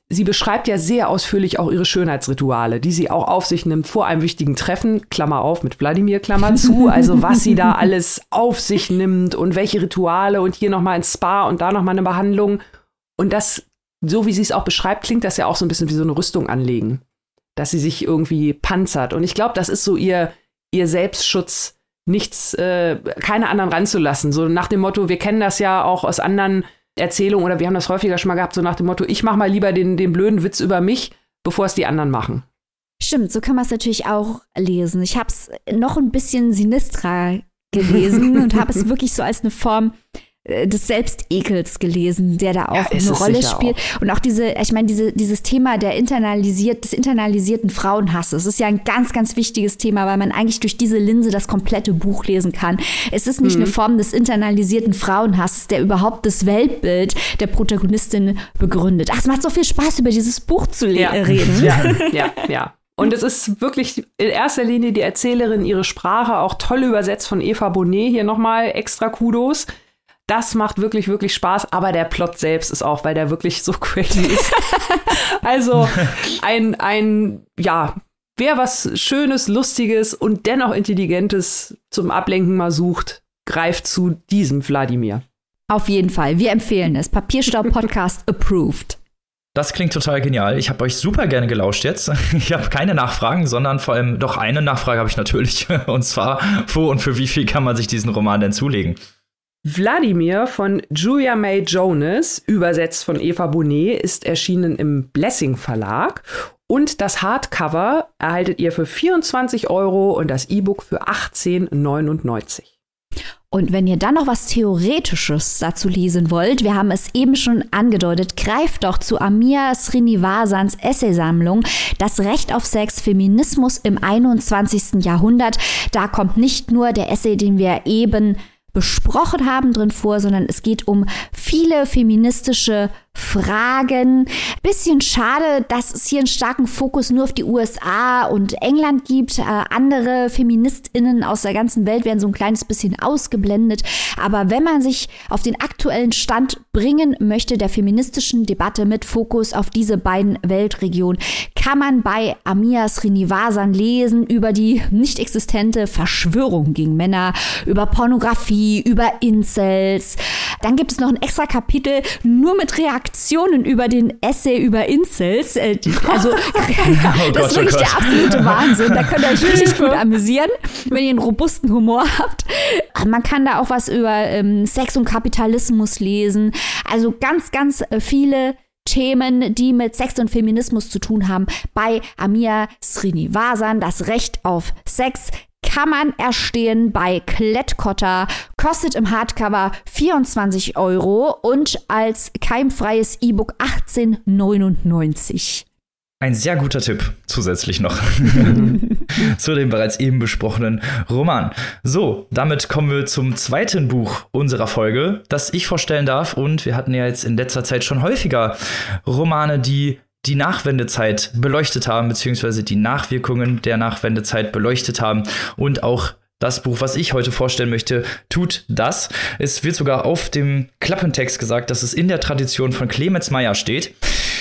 sie beschreibt ja sehr ausführlich auch ihre Schönheitsrituale, die sie auch auf sich nimmt vor einem wichtigen Treffen, Klammer auf mit Wladimir, Klammer zu, also was sie da alles auf sich nimmt und welche Rituale und hier nochmal ein Spa und da nochmal eine Behandlung. Und das, so wie sie es auch beschreibt, klingt das ja auch so ein bisschen wie so eine Rüstung anlegen, dass sie sich irgendwie panzert. Und ich glaube, das ist so ihr, ihr Selbstschutz, nichts, äh, keine anderen ranzulassen. So nach dem Motto, wir kennen das ja auch aus anderen Erzählung oder wir haben das häufiger schon mal gehabt, so nach dem Motto, ich mache mal lieber den, den blöden Witz über mich, bevor es die anderen machen. Stimmt, so kann man es natürlich auch lesen. Ich habe es noch ein bisschen sinistra gelesen und habe es wirklich so als eine Form des Selbstekels gelesen, der da auch ja, eine Rolle spielt. Auch. Und auch diese, ich meine, diese, dieses Thema der internalisiert, des internalisierten Frauenhasses ist ja ein ganz, ganz wichtiges Thema, weil man eigentlich durch diese Linse das komplette Buch lesen kann. Es ist nicht mhm. eine Form des internalisierten Frauenhasses, der überhaupt das Weltbild der Protagonistin begründet. Ach, es macht so viel Spaß, über dieses Buch zu ja. reden. Ja, ja, ja. Und es ist wirklich in erster Linie die Erzählerin, ihre Sprache, auch toll übersetzt von Eva Bonnet. Hier nochmal extra Kudos. Das macht wirklich, wirklich Spaß, aber der Plot selbst ist auch, weil der wirklich so crazy ist. also ein, ein, ja, wer was Schönes, Lustiges und dennoch Intelligentes zum Ablenken mal sucht, greift zu diesem Wladimir. Auf jeden Fall. Wir empfehlen es. Papierstaub Podcast approved. Das klingt total genial. Ich habe euch super gerne gelauscht jetzt. Ich habe keine Nachfragen, sondern vor allem doch eine Nachfrage habe ich natürlich. Und zwar, wo und für wie viel kann man sich diesen Roman denn zulegen? Wladimir von Julia May Jonas, übersetzt von Eva Bonnet, ist erschienen im Blessing Verlag. Und das Hardcover erhaltet ihr für 24 Euro und das E-Book für 18,99. Und wenn ihr dann noch was Theoretisches dazu lesen wollt, wir haben es eben schon angedeutet, greift doch zu Amir Srinivasans Essaysammlung Das Recht auf Sex, Feminismus im 21. Jahrhundert. Da kommt nicht nur der Essay, den wir eben besprochen haben drin vor, sondern es geht um viele feministische Fragen. Bisschen schade, dass es hier einen starken Fokus nur auf die USA und England gibt. Äh, andere Feministinnen aus der ganzen Welt werden so ein kleines bisschen ausgeblendet. Aber wenn man sich auf den aktuellen Stand bringen möchte der feministischen Debatte mit Fokus auf diese beiden Weltregionen, kann man bei Amia Srinivasan lesen über die nicht existente Verschwörung gegen Männer, über Pornografie, über Incels. Dann gibt es noch ein extra Kapitel nur mit Reaktionen Reaktionen über den Essay über Incels. Äh, also, oh das ist oh wirklich oh der absolute Wahnsinn. Da könnt ihr euch richtig gut amüsieren, wenn ihr einen robusten Humor habt. Man kann da auch was über ähm, Sex und Kapitalismus lesen. Also ganz, ganz äh, viele Themen, die mit Sex und Feminismus zu tun haben, bei Amir Srinivasan, das Recht auf Sex, kann man erstehen bei Klettkotter, kostet im Hardcover 24 Euro und als keimfreies E-Book 18,99. Ein sehr guter Tipp zusätzlich noch zu dem bereits eben besprochenen Roman. So, damit kommen wir zum zweiten Buch unserer Folge, das ich vorstellen darf. Und wir hatten ja jetzt in letzter Zeit schon häufiger Romane, die die Nachwendezeit beleuchtet haben, beziehungsweise die Nachwirkungen der Nachwendezeit beleuchtet haben und auch das Buch, was ich heute vorstellen möchte, tut das. Es wird sogar auf dem Klappentext gesagt, dass es in der Tradition von Clemens Meyer steht.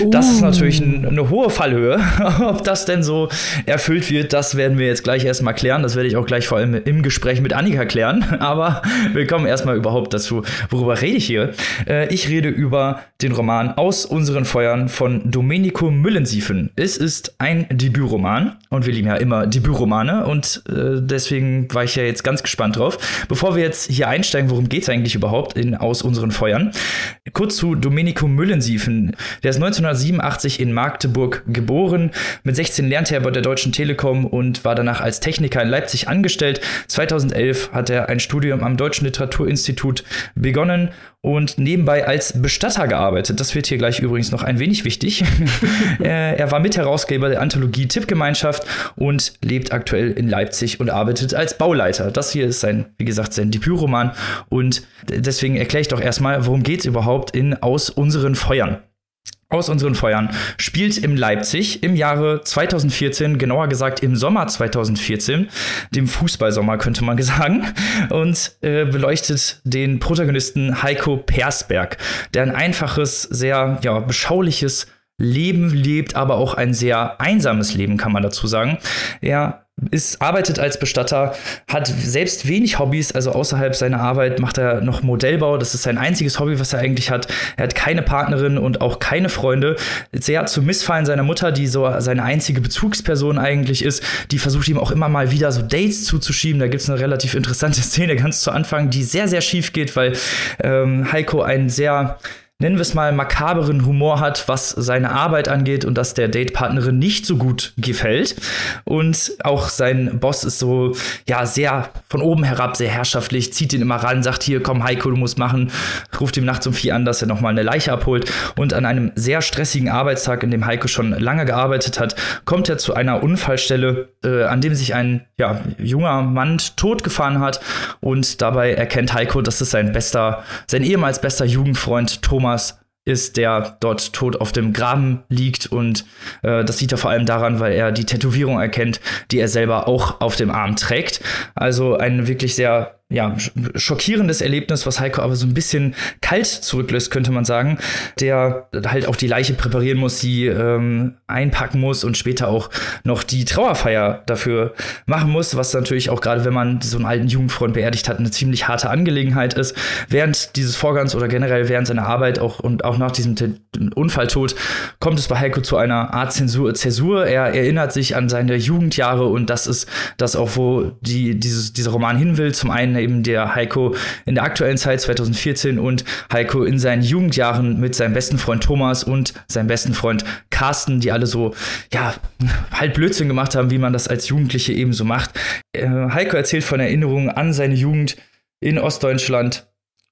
Das ist natürlich ein, eine hohe Fallhöhe. Ob das denn so erfüllt wird, das werden wir jetzt gleich erstmal klären. Das werde ich auch gleich vor allem im Gespräch mit Annika klären. Aber wir kommen erstmal überhaupt dazu. Worüber rede ich hier? Äh, ich rede über den Roman Aus unseren Feuern von Domenico Müllensiefen. Es ist ein Debütroman und wir lieben ja immer Debütromane und äh, deswegen war ich ja jetzt ganz gespannt drauf. Bevor wir jetzt hier einsteigen, worum geht es eigentlich überhaupt in Aus unseren Feuern? Kurz zu Domenico Müllensiefen. Der ist 19 1987 in Magdeburg geboren. Mit 16 lernte er bei der Deutschen Telekom und war danach als Techniker in Leipzig angestellt. 2011 hat er ein Studium am Deutschen Literaturinstitut begonnen und nebenbei als Bestatter gearbeitet. Das wird hier gleich übrigens noch ein wenig wichtig. er war Mitherausgeber der Anthologie Tippgemeinschaft und lebt aktuell in Leipzig und arbeitet als Bauleiter. Das hier ist sein, wie gesagt, sein Debütroman und deswegen erkläre ich doch erstmal, worum geht es überhaupt in Aus unseren Feuern aus unseren Feuern. Spielt im Leipzig im Jahre 2014, genauer gesagt im Sommer 2014, dem Fußballsommer könnte man sagen, und äh, beleuchtet den Protagonisten Heiko Persberg, der ein einfaches, sehr ja, beschauliches Leben lebt, aber auch ein sehr einsames Leben, kann man dazu sagen. Er ist, arbeitet als Bestatter, hat selbst wenig Hobbys, also außerhalb seiner Arbeit macht er noch Modellbau. Das ist sein einziges Hobby, was er eigentlich hat. Er hat keine Partnerin und auch keine Freunde. Sehr zum Missfallen seiner Mutter, die so seine einzige Bezugsperson eigentlich ist. Die versucht ihm auch immer mal wieder so Dates zuzuschieben. Da gibt es eine relativ interessante Szene ganz zu Anfang, die sehr, sehr schief geht, weil ähm, Heiko ein sehr nennen wir es mal, makaberen Humor hat, was seine Arbeit angeht und dass der Datepartnerin nicht so gut gefällt. Und auch sein Boss ist so, ja, sehr von oben herab, sehr herrschaftlich, zieht ihn immer ran, sagt hier, komm Heiko, du musst machen, ruft ihm nachts um vier an, dass er nochmal eine Leiche abholt. Und an einem sehr stressigen Arbeitstag, in dem Heiko schon lange gearbeitet hat, kommt er zu einer Unfallstelle, äh, an dem sich ein ja, junger Mann totgefahren hat. Und dabei erkennt Heiko, dass es sein bester, sein ehemals bester Jugendfreund Thomas Thomas ist, der dort tot auf dem Graben liegt. Und äh, das sieht er vor allem daran, weil er die Tätowierung erkennt, die er selber auch auf dem Arm trägt. Also ein wirklich sehr ja, schockierendes Erlebnis, was Heiko aber so ein bisschen kalt zurücklässt, könnte man sagen, der halt auch die Leiche präparieren muss, sie ähm, einpacken muss und später auch noch die Trauerfeier dafür machen muss, was natürlich auch gerade, wenn man so einen alten Jugendfreund beerdigt hat, eine ziemlich harte Angelegenheit ist. Während dieses Vorgangs oder generell während seiner Arbeit auch und auch nach diesem Unfalltod kommt es bei Heiko zu einer Art Zensur. Zäsur. Er erinnert sich an seine Jugendjahre und das ist das auch, wo die, dieses, dieser Roman hin will. Zum einen eben der Heiko in der aktuellen Zeit 2014 und Heiko in seinen Jugendjahren mit seinem besten Freund Thomas und seinem besten Freund Carsten, die alle so, ja, halt Blödsinn gemacht haben, wie man das als Jugendliche eben so macht. Äh, Heiko erzählt von Erinnerungen an seine Jugend in Ostdeutschland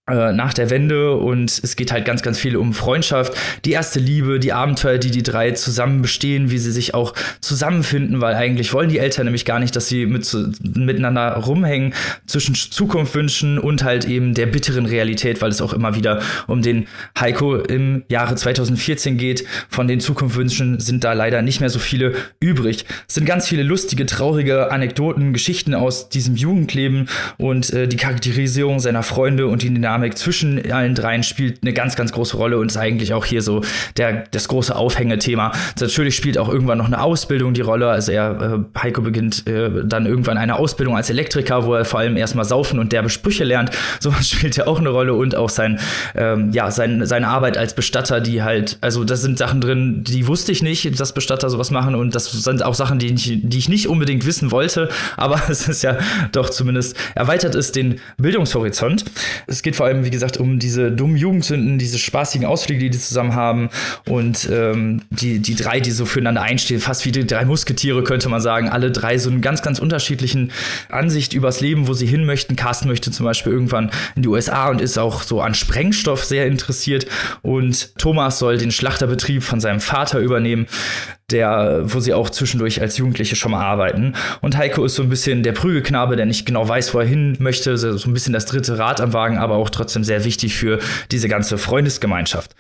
äh, nach der Wende und es geht halt ganz, ganz viel um Freundschaft, die erste Liebe, die Abenteuer, die die drei zusammen bestehen, wie sie sich auch zusammenfinden, weil eigentlich wollen die Eltern nämlich gar nicht, dass sie mit, miteinander rumhängen, zwischen Zukunftwünschen und halt eben der bitteren Realität, weil es auch immer wieder um den Heiko im Jahre 2014 geht. Von den Zukunftwünschen sind da leider nicht mehr so viele übrig. Es sind ganz viele lustige, traurige Anekdoten, Geschichten aus diesem Jugendleben und äh, die Charakterisierung seiner Freunde und die Dynamik zwischen allen dreien spielt eine ganz, ganz große Rolle und ist eigentlich auch hier so der, das große Aufhängethema. Natürlich spielt auch irgendwann noch eine Ausbildung die Rolle. Also er, äh, Heiko beginnt äh, dann irgendwann eine Ausbildung als Elektriker, wo er vor allem erstmal saufen und derbe Sprüche lernt. Sowas spielt ja auch eine Rolle und auch sein, ähm, ja, sein, seine Arbeit als Bestatter, die halt, also da sind Sachen drin, die wusste ich nicht, dass Bestatter sowas machen und das sind auch Sachen, die ich, die ich nicht unbedingt wissen wollte, aber es ist ja doch zumindest erweitert es den Bildungshorizont. Es geht vor allem, wie gesagt, um diese dummen Jugendsünden, diese spaßigen Ausflüge, die die zusammen haben und ähm, die, die drei, die so füreinander einstehen, fast wie die drei Musketiere, könnte man sagen. Alle drei so einen ganz, ganz unterschiedlichen Ansicht übers Leben, wo sie hin möchten. Carsten möchte zum Beispiel irgendwann in die USA und ist auch so an Sprengstoff sehr interessiert und Thomas soll den Schlachterbetrieb von seinem Vater übernehmen der, wo sie auch zwischendurch als Jugendliche schon mal arbeiten. Und Heiko ist so ein bisschen der Prügelknabe, der nicht genau weiß, wo er hin möchte, so ein bisschen das dritte Rad am Wagen, aber auch trotzdem sehr wichtig für diese ganze Freundesgemeinschaft.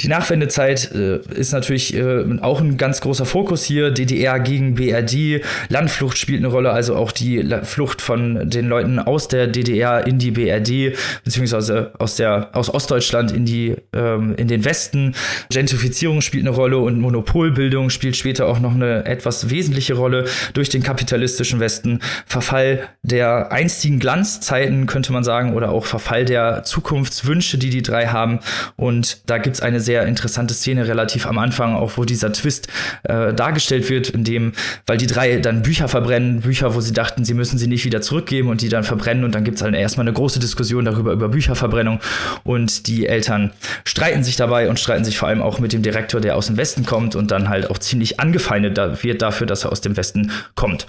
Die Nachwendezeit äh, ist natürlich äh, auch ein ganz großer Fokus hier. DDR gegen BRD, Landflucht spielt eine Rolle, also auch die Flucht von den Leuten aus der DDR in die BRD, beziehungsweise aus, der, aus Ostdeutschland in, die, ähm, in den Westen. Gentrifizierung spielt eine Rolle und Monopolbildung spielt später auch noch eine etwas wesentliche Rolle durch den kapitalistischen Westen. Verfall der einstigen Glanzzeiten, könnte man sagen, oder auch Verfall der Zukunftswünsche, die die drei haben. Und da gibt's eine sehr interessante Szene relativ am Anfang, auch wo dieser Twist äh, dargestellt wird, in dem, weil die drei dann Bücher verbrennen, Bücher, wo sie dachten, sie müssen sie nicht wieder zurückgeben und die dann verbrennen und dann gibt es halt erstmal eine große Diskussion darüber, über Bücherverbrennung und die Eltern streiten sich dabei und streiten sich vor allem auch mit dem Direktor, der aus dem Westen kommt und dann halt auch ziemlich angefeindet wird dafür, dass er aus dem Westen kommt.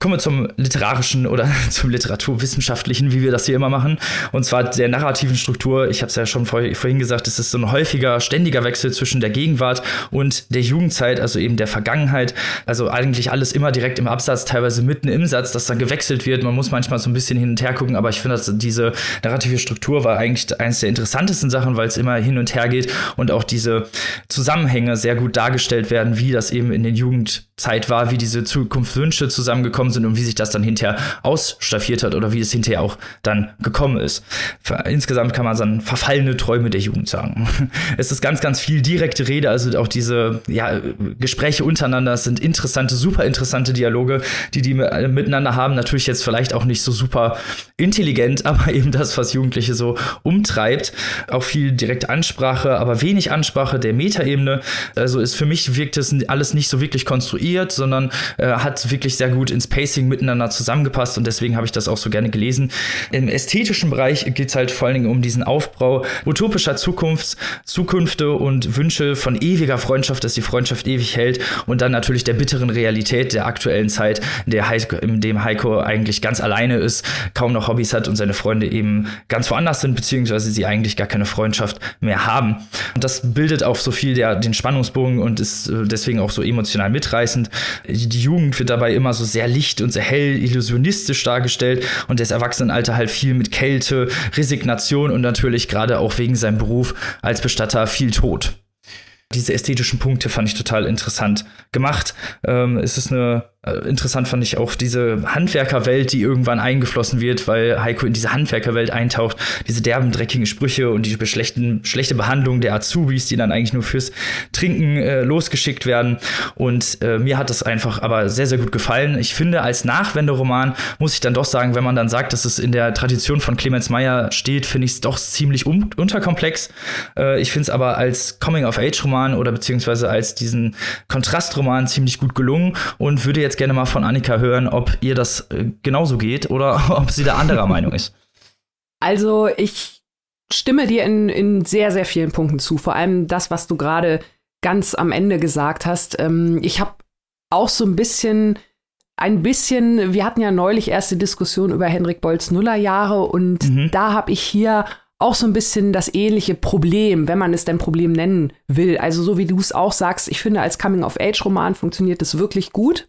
Kommen wir zum literarischen oder zum literaturwissenschaftlichen, wie wir das hier immer machen, und zwar der narrativen Struktur. Ich habe es ja schon vorhin gesagt, es ist so ein häufiger ständiger Wechsel zwischen der Gegenwart und der Jugendzeit, also eben der Vergangenheit. Also eigentlich alles immer direkt im Absatz, teilweise mitten im Satz, dass dann gewechselt wird. Man muss manchmal so ein bisschen hin und her gucken, aber ich finde, dass diese narrative Struktur war eigentlich eines der interessantesten Sachen, weil es immer hin und her geht und auch diese Zusammenhänge sehr gut dargestellt werden, wie das eben in den Jugendzeit war, wie diese Zukunftswünsche zusammengekommen sind und wie sich das dann hinterher ausstaffiert hat oder wie es hinterher auch dann gekommen ist. Insgesamt kann man dann verfallene Träume der Jugend sagen. Es ist ganz, ganz viel direkte Rede, also auch diese ja, Gespräche untereinander sind interessante, super interessante Dialoge, die die miteinander haben. Natürlich jetzt vielleicht auch nicht so super intelligent, aber eben das, was Jugendliche so umtreibt. Auch viel direkte Ansprache, aber wenig Ansprache der Metaebene. Also ist für mich wirkt es alles nicht so wirklich konstruiert, sondern äh, hat wirklich sehr gut ins Pacing miteinander zusammengepasst und deswegen habe ich das auch so gerne gelesen. Im ästhetischen Bereich geht es halt vor allen Dingen um diesen Aufbau utopischer Zukunfts, Zukunft Zukünfte und Wünsche von ewiger Freundschaft, dass die Freundschaft ewig hält und dann natürlich der bitteren Realität der aktuellen Zeit, in, der Heiko, in dem Heiko eigentlich ganz alleine ist, kaum noch Hobbys hat und seine Freunde eben ganz woanders sind, beziehungsweise sie eigentlich gar keine Freundschaft mehr haben. Und das bildet auch so viel der, den Spannungsbogen und ist äh, deswegen auch so emotional mitreißend. Die Jugend wird dabei immer so sehr licht und sehr hell, illusionistisch dargestellt und das Erwachsenenalter halt viel mit Kälte, Resignation und natürlich gerade auch wegen seinem Beruf als Bestatter viel Tod. Diese ästhetischen Punkte fand ich total interessant gemacht. Ähm, es ist eine interessant fand ich auch diese Handwerkerwelt, die irgendwann eingeflossen wird, weil Heiko in diese Handwerkerwelt eintaucht. Diese derben, dreckigen Sprüche und die schlechten, schlechte Behandlung der Azubis, die dann eigentlich nur fürs Trinken äh, losgeschickt werden. Und äh, mir hat das einfach aber sehr, sehr gut gefallen. Ich finde, als Nachwenderoman muss ich dann doch sagen, wenn man dann sagt, dass es in der Tradition von Clemens Meyer steht, finde ich es doch ziemlich un unterkomplex. Äh, ich finde es aber als Coming-of-Age-Roman oder beziehungsweise als diesen Kontrastroman ziemlich gut gelungen und würde jetzt jetzt gerne mal von Annika hören, ob ihr das äh, genauso geht oder ob sie da anderer Meinung ist. Also ich stimme dir in, in sehr, sehr vielen Punkten zu. Vor allem das, was du gerade ganz am Ende gesagt hast. Ähm, ich habe auch so ein bisschen, ein bisschen, wir hatten ja neulich erst die Diskussion über Henrik Bolls Nullerjahre und mhm. da habe ich hier auch so ein bisschen das ähnliche Problem, wenn man es denn Problem nennen will. Also so wie du es auch sagst, ich finde, als Coming-of-Age-Roman funktioniert es wirklich gut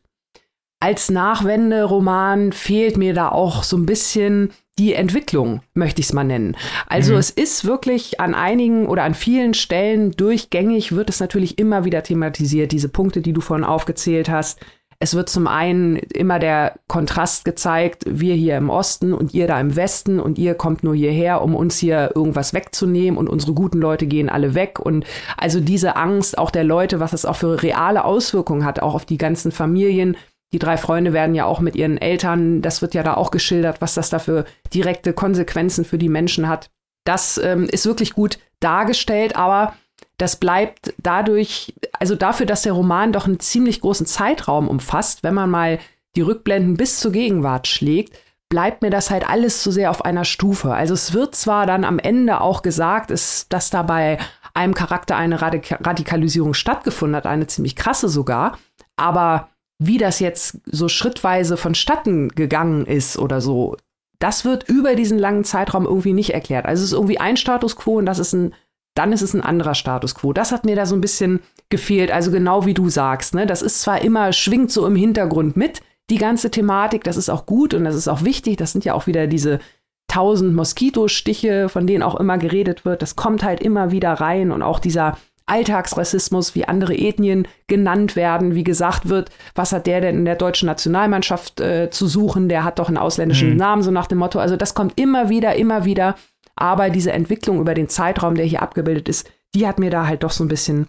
als Nachwenderoman fehlt mir da auch so ein bisschen die Entwicklung, möchte ich es mal nennen. Also mhm. es ist wirklich an einigen oder an vielen Stellen durchgängig, wird es natürlich immer wieder thematisiert, diese Punkte, die du vorhin aufgezählt hast. Es wird zum einen immer der Kontrast gezeigt, wir hier im Osten und ihr da im Westen und ihr kommt nur hierher, um uns hier irgendwas wegzunehmen und unsere guten Leute gehen alle weg. Und also diese Angst auch der Leute, was es auch für reale Auswirkungen hat, auch auf die ganzen Familien, die drei Freunde werden ja auch mit ihren Eltern, das wird ja da auch geschildert, was das da für direkte Konsequenzen für die Menschen hat. Das ähm, ist wirklich gut dargestellt, aber das bleibt dadurch, also dafür, dass der Roman doch einen ziemlich großen Zeitraum umfasst, wenn man mal die Rückblenden bis zur Gegenwart schlägt, bleibt mir das halt alles zu sehr auf einer Stufe. Also es wird zwar dann am Ende auch gesagt, ist, dass da bei einem Charakter eine Radik Radikalisierung stattgefunden hat, eine ziemlich krasse sogar, aber wie das jetzt so schrittweise vonstatten gegangen ist oder so, das wird über diesen langen Zeitraum irgendwie nicht erklärt. Also es ist irgendwie ein Status quo und das ist ein, dann ist es ein anderer Status quo. Das hat mir da so ein bisschen gefehlt. Also genau wie du sagst, ne? Das ist zwar immer, schwingt so im Hintergrund mit, die ganze Thematik, das ist auch gut und das ist auch wichtig. Das sind ja auch wieder diese tausend Moskitostiche, von denen auch immer geredet wird. Das kommt halt immer wieder rein und auch dieser Alltagsrassismus, wie andere Ethnien genannt werden, wie gesagt wird, was hat der denn in der deutschen Nationalmannschaft äh, zu suchen, der hat doch einen ausländischen mhm. Namen, so nach dem Motto. Also das kommt immer wieder, immer wieder. Aber diese Entwicklung über den Zeitraum, der hier abgebildet ist, die hat mir da halt doch so ein bisschen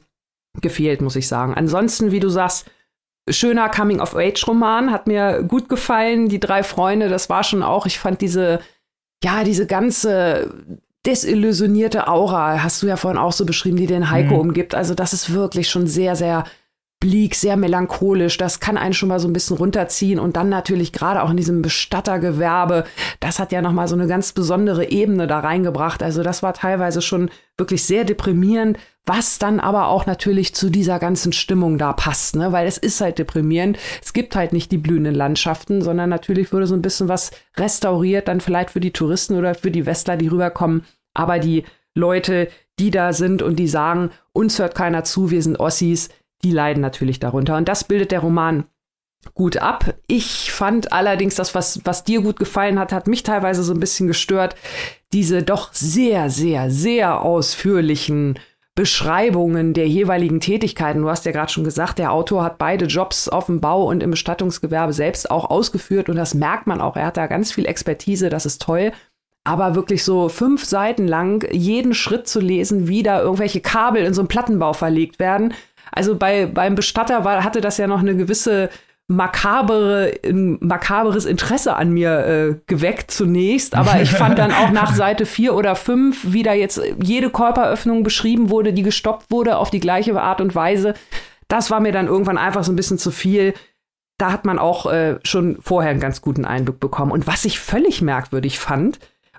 gefehlt, muss ich sagen. Ansonsten, wie du sagst, schöner Coming-of-Age-Roman, hat mir gut gefallen. Die drei Freunde, das war schon auch, ich fand diese, ja, diese ganze desillusionierte Aura, hast du ja vorhin auch so beschrieben, die den Heiko mhm. umgibt. Also das ist wirklich schon sehr, sehr bleak, sehr melancholisch. Das kann einen schon mal so ein bisschen runterziehen. Und dann natürlich gerade auch in diesem Bestattergewerbe, das hat ja noch mal so eine ganz besondere Ebene da reingebracht. Also das war teilweise schon wirklich sehr deprimierend, was dann aber auch natürlich zu dieser ganzen Stimmung da passt, ne? Weil es ist halt deprimierend. Es gibt halt nicht die blühenden Landschaften, sondern natürlich wurde so ein bisschen was restauriert, dann vielleicht für die Touristen oder für die Westler, die rüberkommen. Aber die Leute, die da sind und die sagen, uns hört keiner zu, wir sind Ossis, die leiden natürlich darunter. Und das bildet der Roman gut ab. Ich fand allerdings das, was, was dir gut gefallen hat, hat mich teilweise so ein bisschen gestört. Diese doch sehr, sehr, sehr ausführlichen Beschreibungen der jeweiligen Tätigkeiten. Du hast ja gerade schon gesagt, der Autor hat beide Jobs auf dem Bau und im Bestattungsgewerbe selbst auch ausgeführt und das merkt man auch. Er hat da ganz viel Expertise, das ist toll. Aber wirklich so fünf Seiten lang jeden Schritt zu lesen, wie da irgendwelche Kabel in so einen Plattenbau verlegt werden, also bei, beim Bestatter war, hatte das ja noch eine gewisse makabere, makaberes Interesse an mir äh, geweckt zunächst. Aber ich fand dann auch nach Seite vier oder fünf, wie da jetzt jede Körperöffnung beschrieben wurde, die gestoppt wurde auf die gleiche Art und Weise. Das war mir dann irgendwann einfach so ein bisschen zu viel. Da hat man auch äh, schon vorher einen ganz guten Eindruck bekommen. Und was ich völlig merkwürdig fand,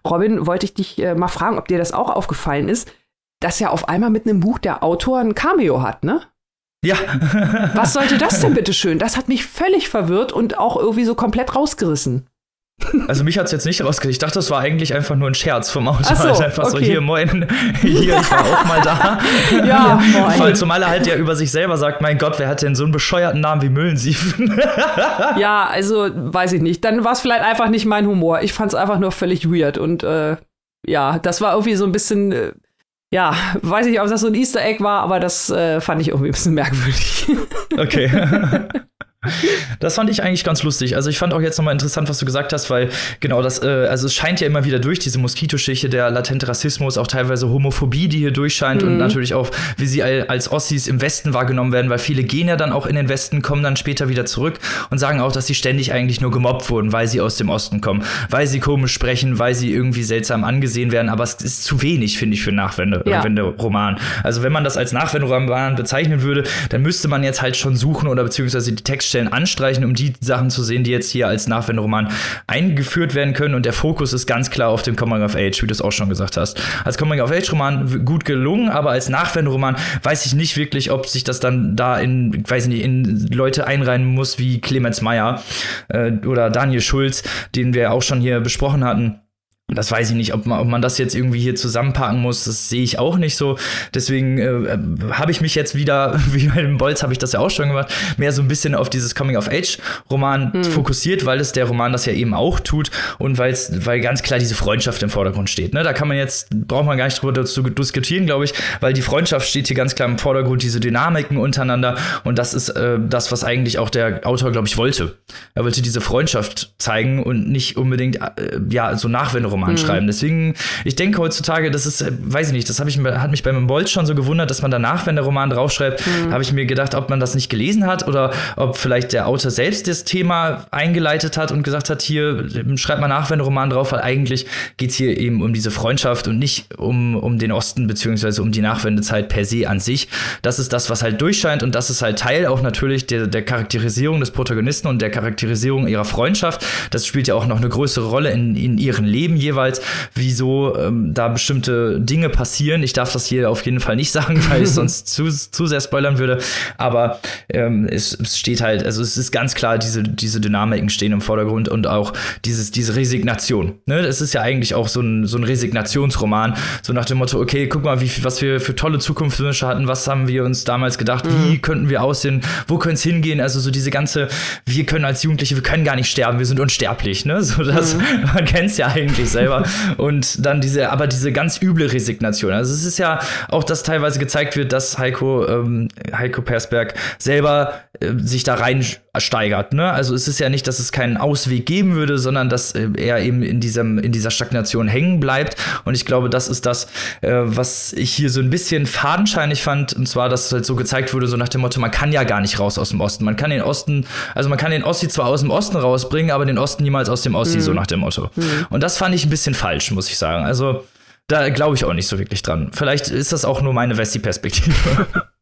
Robin, wollte ich dich äh, mal fragen, ob dir das auch aufgefallen ist, dass ja auf einmal mit einem Buch der Autor ein Cameo hat, ne? Ja. Was sollte das denn bitte schön? Das hat mich völlig verwirrt und auch irgendwie so komplett rausgerissen. Also mich hat es jetzt nicht rausgerissen. Ich dachte, das war eigentlich einfach nur ein Scherz vom Autor. So, halt einfach okay. so, hier, moin, hier, ich war auch mal da. ja, moin. Zumal er halt ja über sich selber sagt, mein Gott, wer hat denn so einen bescheuerten Namen wie Müllensiefen? ja, also weiß ich nicht. Dann war es vielleicht einfach nicht mein Humor. Ich fand es einfach nur völlig weird und äh, ja, das war irgendwie so ein bisschen äh, ja, weiß ich, ob das so ein Easter Egg war, aber das äh, fand ich irgendwie ein bisschen merkwürdig. Okay. Das fand ich eigentlich ganz lustig. Also ich fand auch jetzt nochmal interessant, was du gesagt hast, weil genau das, äh, also es scheint ja immer wieder durch, diese Moskitoschichte, der latente Rassismus, auch teilweise Homophobie, die hier durchscheint mhm. und natürlich auch, wie sie als Ossis im Westen wahrgenommen werden, weil viele gehen ja dann auch in den Westen, kommen dann später wieder zurück und sagen auch, dass sie ständig eigentlich nur gemobbt wurden, weil sie aus dem Osten kommen, weil sie komisch sprechen, weil sie irgendwie seltsam angesehen werden, aber es ist zu wenig, finde ich, für Nachwende-Roman. Ja. Also wenn man das als Nachwende-Roman bezeichnen würde, dann müsste man jetzt halt schon suchen oder beziehungsweise die Textstellen Stellen anstreichen, um die Sachen zu sehen, die jetzt hier als Nachwenderoman eingeführt werden können. Und der Fokus ist ganz klar auf dem Coming of Age, wie du es auch schon gesagt hast. Als Coming of Age Roman gut gelungen, aber als Nachwenderoman weiß ich nicht wirklich, ob sich das dann da in, weiß nicht, in Leute einreihen muss wie Clemens Meyer äh, oder Daniel Schulz, den wir auch schon hier besprochen hatten das weiß ich nicht, ob man, ob man das jetzt irgendwie hier zusammenpacken muss. Das sehe ich auch nicht so. Deswegen äh, habe ich mich jetzt wieder, wie bei dem Bolz habe ich das ja auch schon gemacht, mehr so ein bisschen auf dieses Coming-of-Age-Roman hm. fokussiert, weil es der Roman das ja eben auch tut und weil's, weil ganz klar diese Freundschaft im Vordergrund steht. Ne? Da kann man jetzt, braucht man gar nicht drüber zu diskutieren, glaube ich, weil die Freundschaft steht hier ganz klar im Vordergrund, diese Dynamiken untereinander. Und das ist äh, das, was eigentlich auch der Autor, glaube ich, wollte. Er wollte diese Freundschaft zeigen und nicht unbedingt, äh, ja, so Nachwendung Roman mhm. schreiben. Deswegen, ich denke heutzutage, das ist, äh, weiß ich nicht, das ich, hat mich beim Bolt schon so gewundert, dass man danach, wenn der Roman draufschreibt, mhm. habe ich mir gedacht, ob man das nicht gelesen hat oder ob vielleicht der Autor selbst das Thema eingeleitet hat und gesagt hat, hier schreibt mal nach, wenn der Roman drauf, weil eigentlich geht es hier eben um diese Freundschaft und nicht um, um den Osten beziehungsweise um die Nachwendezeit per se an sich. Das ist das, was halt durchscheint und das ist halt Teil auch natürlich der, der Charakterisierung des Protagonisten und der Charakterisierung ihrer Freundschaft. Das spielt ja auch noch eine größere Rolle in, in ihren Leben jeweils, wieso ähm, da bestimmte Dinge passieren. Ich darf das hier auf jeden Fall nicht sagen, weil ich sonst zu, zu sehr spoilern würde. Aber ähm, es, es steht halt, also es ist ganz klar, diese, diese Dynamiken stehen im Vordergrund und auch dieses, diese Resignation. Ne? Das ist ja eigentlich auch so ein, so ein Resignationsroman, so nach dem Motto, okay, guck mal, wie, was wir für tolle Zukunftswünsche hatten, was haben wir uns damals gedacht, mhm. wie könnten wir aussehen, wo könnte es hingehen, also so diese ganze, wir können als Jugendliche, wir können gar nicht sterben, wir sind unsterblich, ne? So das, mhm. man kennt es ja eigentlich selber. Und dann diese, aber diese ganz üble Resignation. Also es ist ja auch, dass teilweise gezeigt wird, dass Heiko, ähm, Heiko Persberg selber äh, sich da reinsteigert. Ne? Also es ist ja nicht, dass es keinen Ausweg geben würde, sondern dass äh, er eben in diesem in dieser Stagnation hängen bleibt. Und ich glaube, das ist das, äh, was ich hier so ein bisschen fadenscheinig fand. Und zwar, dass es halt so gezeigt wurde, so nach dem Motto, man kann ja gar nicht raus aus dem Osten. Man kann den Osten, also man kann den Ossi zwar aus dem Osten rausbringen, aber den Osten niemals aus dem Ossi, mhm. so nach dem Motto. Mhm. Und das fand ich ein bisschen falsch, muss ich sagen. Also da glaube ich auch nicht so wirklich dran. Vielleicht ist das auch nur meine Wessi-Perspektive.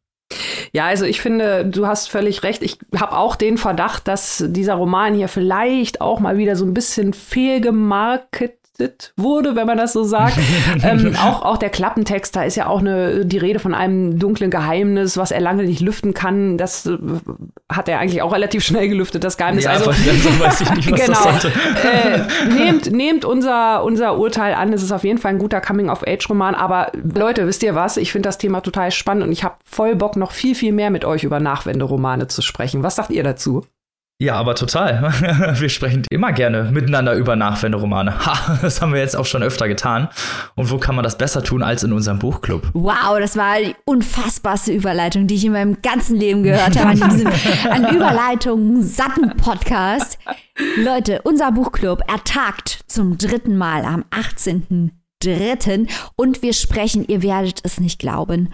Ja, also ich finde, du hast völlig recht. Ich habe auch den Verdacht, dass dieser Roman hier vielleicht auch mal wieder so ein bisschen fehlgemarket wurde, wenn man das so sagt. ähm, auch, auch der Klappentext, da ist ja auch eine, die Rede von einem dunklen Geheimnis, was er lange nicht lüften kann. Das äh, hat er eigentlich auch relativ schnell gelüftet, das Geheimnis. Ja, also, so weiß ich nicht, was genau. das äh, nehmt, nehmt unser, unser Urteil an. Es ist auf jeden Fall ein guter Coming-of-Age-Roman. Aber Leute, wisst ihr was? Ich finde das Thema total spannend und ich habe voll Bock, noch viel, viel mehr mit euch über Nachwenderomane zu sprechen. Was sagt ihr dazu? Ja, aber total. Wir sprechen immer gerne miteinander über Nachwenderomane. Ha, das haben wir jetzt auch schon öfter getan. Und wo kann man das besser tun als in unserem Buchclub? Wow, das war die unfassbarste Überleitung, die ich in meinem ganzen Leben gehört habe. An diesem an Überleitung satten Podcast. Leute, unser Buchclub ertagt zum dritten Mal am 18.3. Und wir sprechen, ihr werdet es nicht glauben,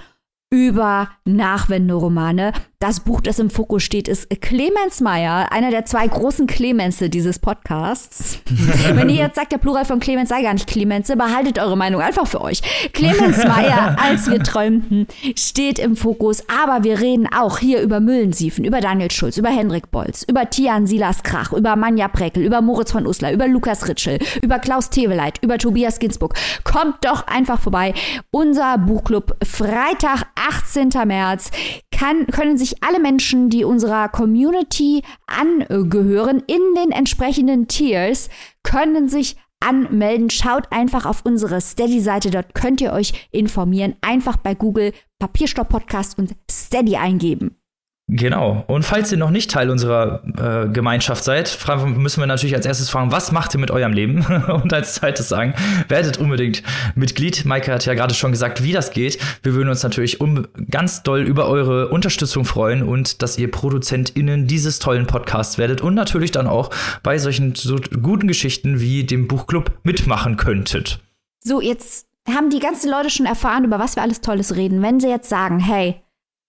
über Nachwenderomane. Das Buch, das im Fokus steht, ist Clemens Meyer, einer der zwei großen Clemense dieses Podcasts. Wenn ihr jetzt sagt, der Plural von Clemens sei gar nicht Clemense, behaltet eure Meinung einfach für euch. Clemens Meyer, als wir träumten, steht im Fokus, aber wir reden auch hier über Müllensiefen, über Daniel Schulz, über Hendrik Bolz, über Tian Silas Krach, über Manja Preckel, über Moritz von Uslar, über Lukas Ritschel, über Klaus Teweleit, über Tobias Ginsburg. Kommt doch einfach vorbei. Unser Buchclub Freitag, 18. März, kann, können sich alle Menschen, die unserer Community angehören, in den entsprechenden Tiers, können sich anmelden. Schaut einfach auf unsere Steady-Seite, dort könnt ihr euch informieren. Einfach bei Google Papierstopp Podcast und Steady eingeben. Genau. Und falls ihr noch nicht Teil unserer äh, Gemeinschaft seid, müssen wir natürlich als erstes fragen, was macht ihr mit eurem Leben? Und als zweites sagen, werdet unbedingt Mitglied. Maike hat ja gerade schon gesagt, wie das geht. Wir würden uns natürlich um, ganz doll über eure Unterstützung freuen und dass ihr ProduzentInnen dieses tollen Podcasts werdet und natürlich dann auch bei solchen so guten Geschichten wie dem Buchclub mitmachen könntet. So, jetzt haben die ganzen Leute schon erfahren, über was wir alles Tolles reden. Wenn sie jetzt sagen, hey,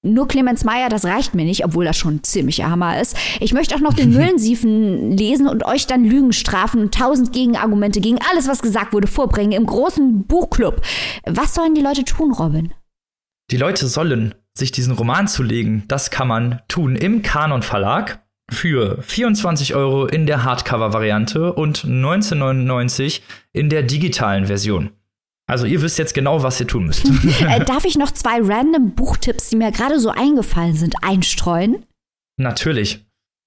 nur Clemens Meyer, das reicht mir nicht, obwohl das schon ein ziemlicher Hammer ist. Ich möchte auch noch den Müllensiefen lesen und euch dann Lügen strafen und tausend Gegenargumente gegen alles, was gesagt wurde, vorbringen im großen Buchclub. Was sollen die Leute tun, Robin? Die Leute sollen sich diesen Roman zulegen. Das kann man tun im Kanon Verlag für 24 Euro in der Hardcover-Variante und 19,99 in der digitalen Version. Also ihr wisst jetzt genau, was ihr tun müsst. äh, darf ich noch zwei random Buchtipps, die mir gerade so eingefallen sind, einstreuen? Natürlich.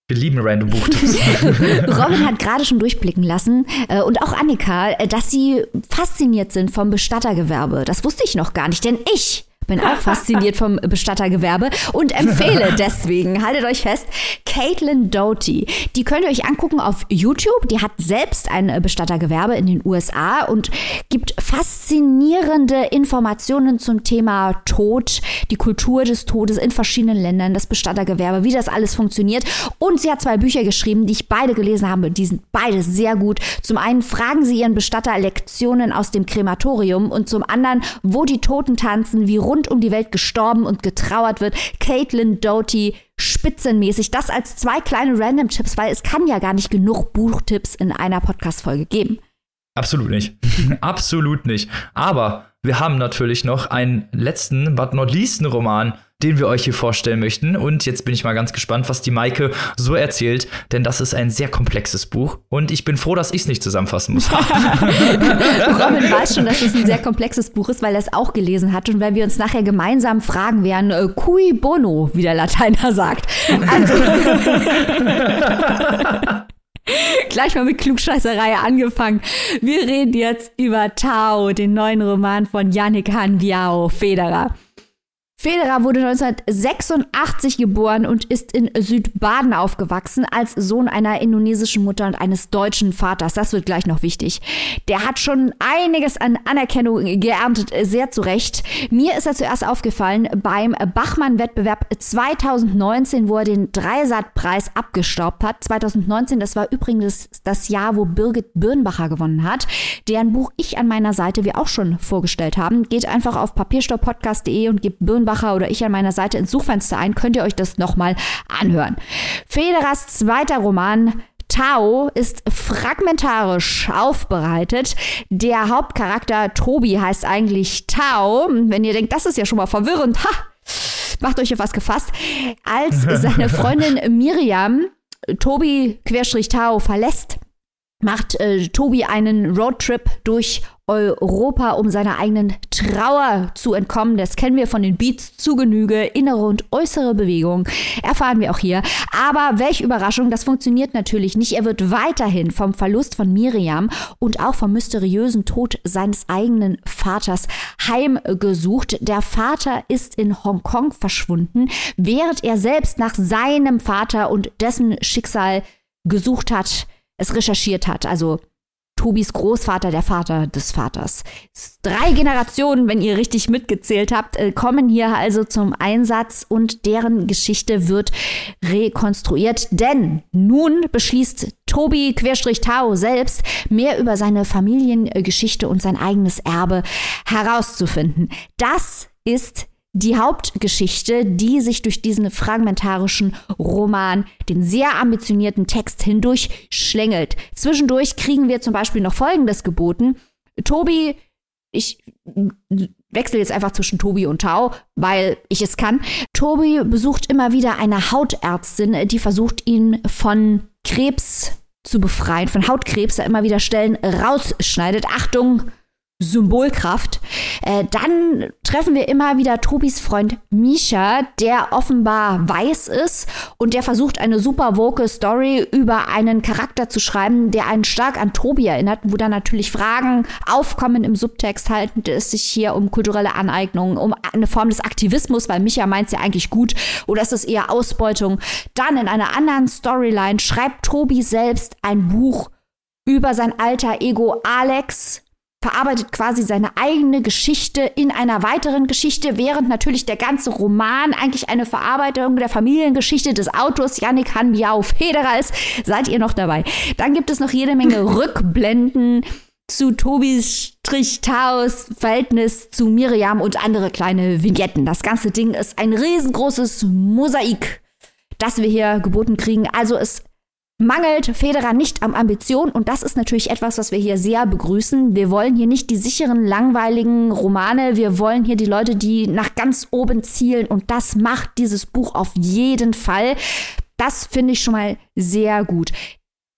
Wir lieben random Buchtipps. Robin hat gerade schon durchblicken lassen äh, und auch Annika, äh, dass sie fasziniert sind vom Bestattergewerbe. Das wusste ich noch gar nicht, denn ich bin auch fasziniert vom Bestattergewerbe und empfehle deswegen, haltet euch fest, Caitlin Doty. Die könnt ihr euch angucken auf YouTube. Die hat selbst ein Bestattergewerbe in den USA und gibt faszinierende Informationen zum Thema Tod, die Kultur des Todes in verschiedenen Ländern, das Bestattergewerbe, wie das alles funktioniert. Und sie hat zwei Bücher geschrieben, die ich beide gelesen habe. Die sind beide sehr gut. Zum einen fragen sie ihren Bestatter Lektionen aus dem Krematorium und zum anderen, wo die Toten tanzen, wie rund rund um die Welt gestorben und getrauert wird. Caitlin Doty spitzenmäßig. Das als zwei kleine Random-Tipps, weil es kann ja gar nicht genug Buchtipps in einer Podcast-Folge geben. Absolut nicht. Absolut nicht. Aber wir haben natürlich noch einen letzten, but not least Roman, den wir euch hier vorstellen möchten. Und jetzt bin ich mal ganz gespannt, was die Maike so erzählt, denn das ist ein sehr komplexes Buch und ich bin froh, dass ich es nicht zusammenfassen muss. Robin weiß schon, dass es ein sehr komplexes Buch ist, weil er es auch gelesen hat und weil wir uns nachher gemeinsam fragen werden, äh, cui bono, wie der Lateiner sagt. Also Gleich mal mit Klugscheißerei angefangen. Wir reden jetzt über Tao, den neuen Roman von Yannick Han Biao Federer. Federer wurde 1986 geboren und ist in Südbaden aufgewachsen als Sohn einer indonesischen Mutter und eines deutschen Vaters. Das wird gleich noch wichtig. Der hat schon einiges an Anerkennung geerntet, sehr zu Recht. Mir ist er zuerst aufgefallen beim Bachmann-Wettbewerb 2019, wo er den Dreisat-Preis abgestaubt hat. 2019, das war übrigens das Jahr, wo Birgit Birnbacher gewonnen hat, deren Buch ich an meiner Seite wir auch schon vorgestellt haben. Geht einfach auf papierstopppodcast.de und gebt Birnbacher Birnbacher oder ich an meiner Seite ins Suchfenster ein, könnt ihr euch das nochmal anhören. Federers zweiter Roman Tao ist fragmentarisch aufbereitet. Der Hauptcharakter Tobi heißt eigentlich Tao. Wenn ihr denkt, das ist ja schon mal verwirrend, ha, macht euch auf was gefasst. Als seine Freundin Miriam Tobi Querstrich Tao verlässt, macht äh, Tobi einen Roadtrip durch Europa, um seiner eigenen Trauer zu entkommen. Das kennen wir von den Beats zu Genüge. Innere und äußere Bewegung erfahren wir auch hier. Aber welche Überraschung, das funktioniert natürlich nicht. Er wird weiterhin vom Verlust von Miriam und auch vom mysteriösen Tod seines eigenen Vaters heimgesucht. Der Vater ist in Hongkong verschwunden, während er selbst nach seinem Vater und dessen Schicksal gesucht hat, es recherchiert hat. Also Tobis Großvater, der Vater des Vaters. Drei Generationen, wenn ihr richtig mitgezählt habt, äh, kommen hier also zum Einsatz und deren Geschichte wird rekonstruiert. Denn nun beschließt Tobi Querstrich Tao selbst mehr über seine Familiengeschichte und sein eigenes Erbe herauszufinden. Das ist die Hauptgeschichte, die sich durch diesen fragmentarischen Roman, den sehr ambitionierten Text hindurch schlängelt. Zwischendurch kriegen wir zum Beispiel noch Folgendes geboten. Tobi, ich wechsle jetzt einfach zwischen Tobi und Tau, weil ich es kann. Tobi besucht immer wieder eine Hautärztin, die versucht, ihn von Krebs zu befreien, von Hautkrebs, der immer wieder Stellen rausschneidet. Achtung, Symbolkraft. Äh, dann treffen wir immer wieder Tobis Freund Misha, der offenbar weiß ist und der versucht, eine super woke Story über einen Charakter zu schreiben, der einen stark an Tobi erinnert, wo dann natürlich Fragen aufkommen im Subtext, handelt es sich hier um kulturelle Aneignung, um eine Form des Aktivismus, weil Misha meint es ja eigentlich gut, oder ist es eher Ausbeutung? Dann in einer anderen Storyline schreibt Tobi selbst ein Buch über sein alter Ego Alex, verarbeitet quasi seine eigene Geschichte in einer weiteren Geschichte, während natürlich der ganze Roman eigentlich eine Verarbeitung der Familiengeschichte des Autors Yannick Hanbiao Federer ist. Seid ihr noch dabei? Dann gibt es noch jede Menge Rückblenden zu Tobis Strich Taos Verhältnis zu Miriam und andere kleine Vignetten. Das ganze Ding ist ein riesengroßes Mosaik, das wir hier geboten kriegen. Also es mangelt Federer nicht am Ambition und das ist natürlich etwas, was wir hier sehr begrüßen. Wir wollen hier nicht die sicheren, langweiligen Romane, wir wollen hier die Leute, die nach ganz oben zielen und das macht dieses Buch auf jeden Fall. Das finde ich schon mal sehr gut.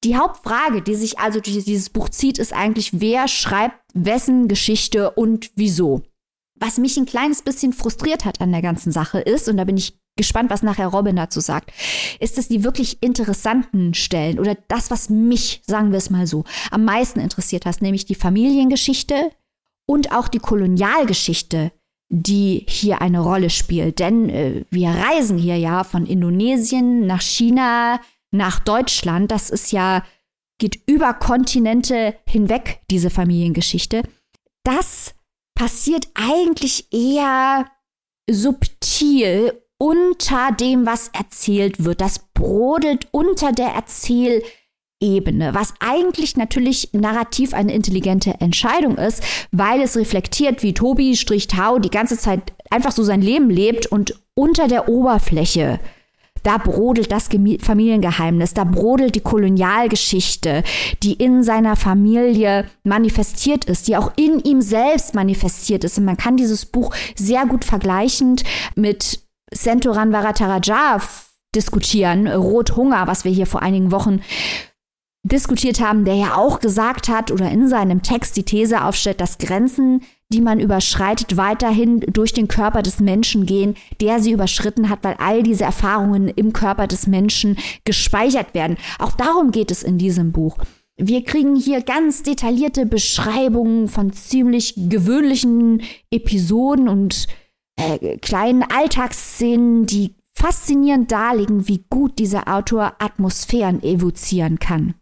Die Hauptfrage, die sich also durch dieses Buch zieht, ist eigentlich, wer schreibt wessen Geschichte und wieso. Was mich ein kleines bisschen frustriert hat an der ganzen Sache ist, und da bin ich gespannt, was nachher Robin dazu sagt, ist es die wirklich interessanten Stellen oder das, was mich, sagen wir es mal so, am meisten interessiert hat, nämlich die Familiengeschichte und auch die Kolonialgeschichte, die hier eine Rolle spielt. Denn äh, wir reisen hier ja von Indonesien nach China, nach Deutschland. Das ist ja, geht über Kontinente hinweg, diese Familiengeschichte. Das passiert eigentlich eher subtil unter dem, was erzählt wird. Das brodelt unter der Erzählebene, was eigentlich natürlich narrativ eine intelligente Entscheidung ist, weil es reflektiert, wie Tobi Strich-Tau die ganze Zeit einfach so sein Leben lebt und unter der Oberfläche da brodelt das Familiengeheimnis, da brodelt die Kolonialgeschichte, die in seiner Familie manifestiert ist, die auch in ihm selbst manifestiert ist. Und man kann dieses Buch sehr gut vergleichend mit Senturan Varataraja diskutieren, Rothunger, was wir hier vor einigen Wochen diskutiert haben, der ja auch gesagt hat oder in seinem Text die These aufstellt, dass Grenzen, die man überschreitet, weiterhin durch den Körper des Menschen gehen, der sie überschritten hat, weil all diese Erfahrungen im Körper des Menschen gespeichert werden. Auch darum geht es in diesem Buch. Wir kriegen hier ganz detaillierte Beschreibungen von ziemlich gewöhnlichen Episoden und äh, kleinen Alltagsszenen, die faszinierend darlegen, wie gut dieser Autor Atmosphären evozieren kann.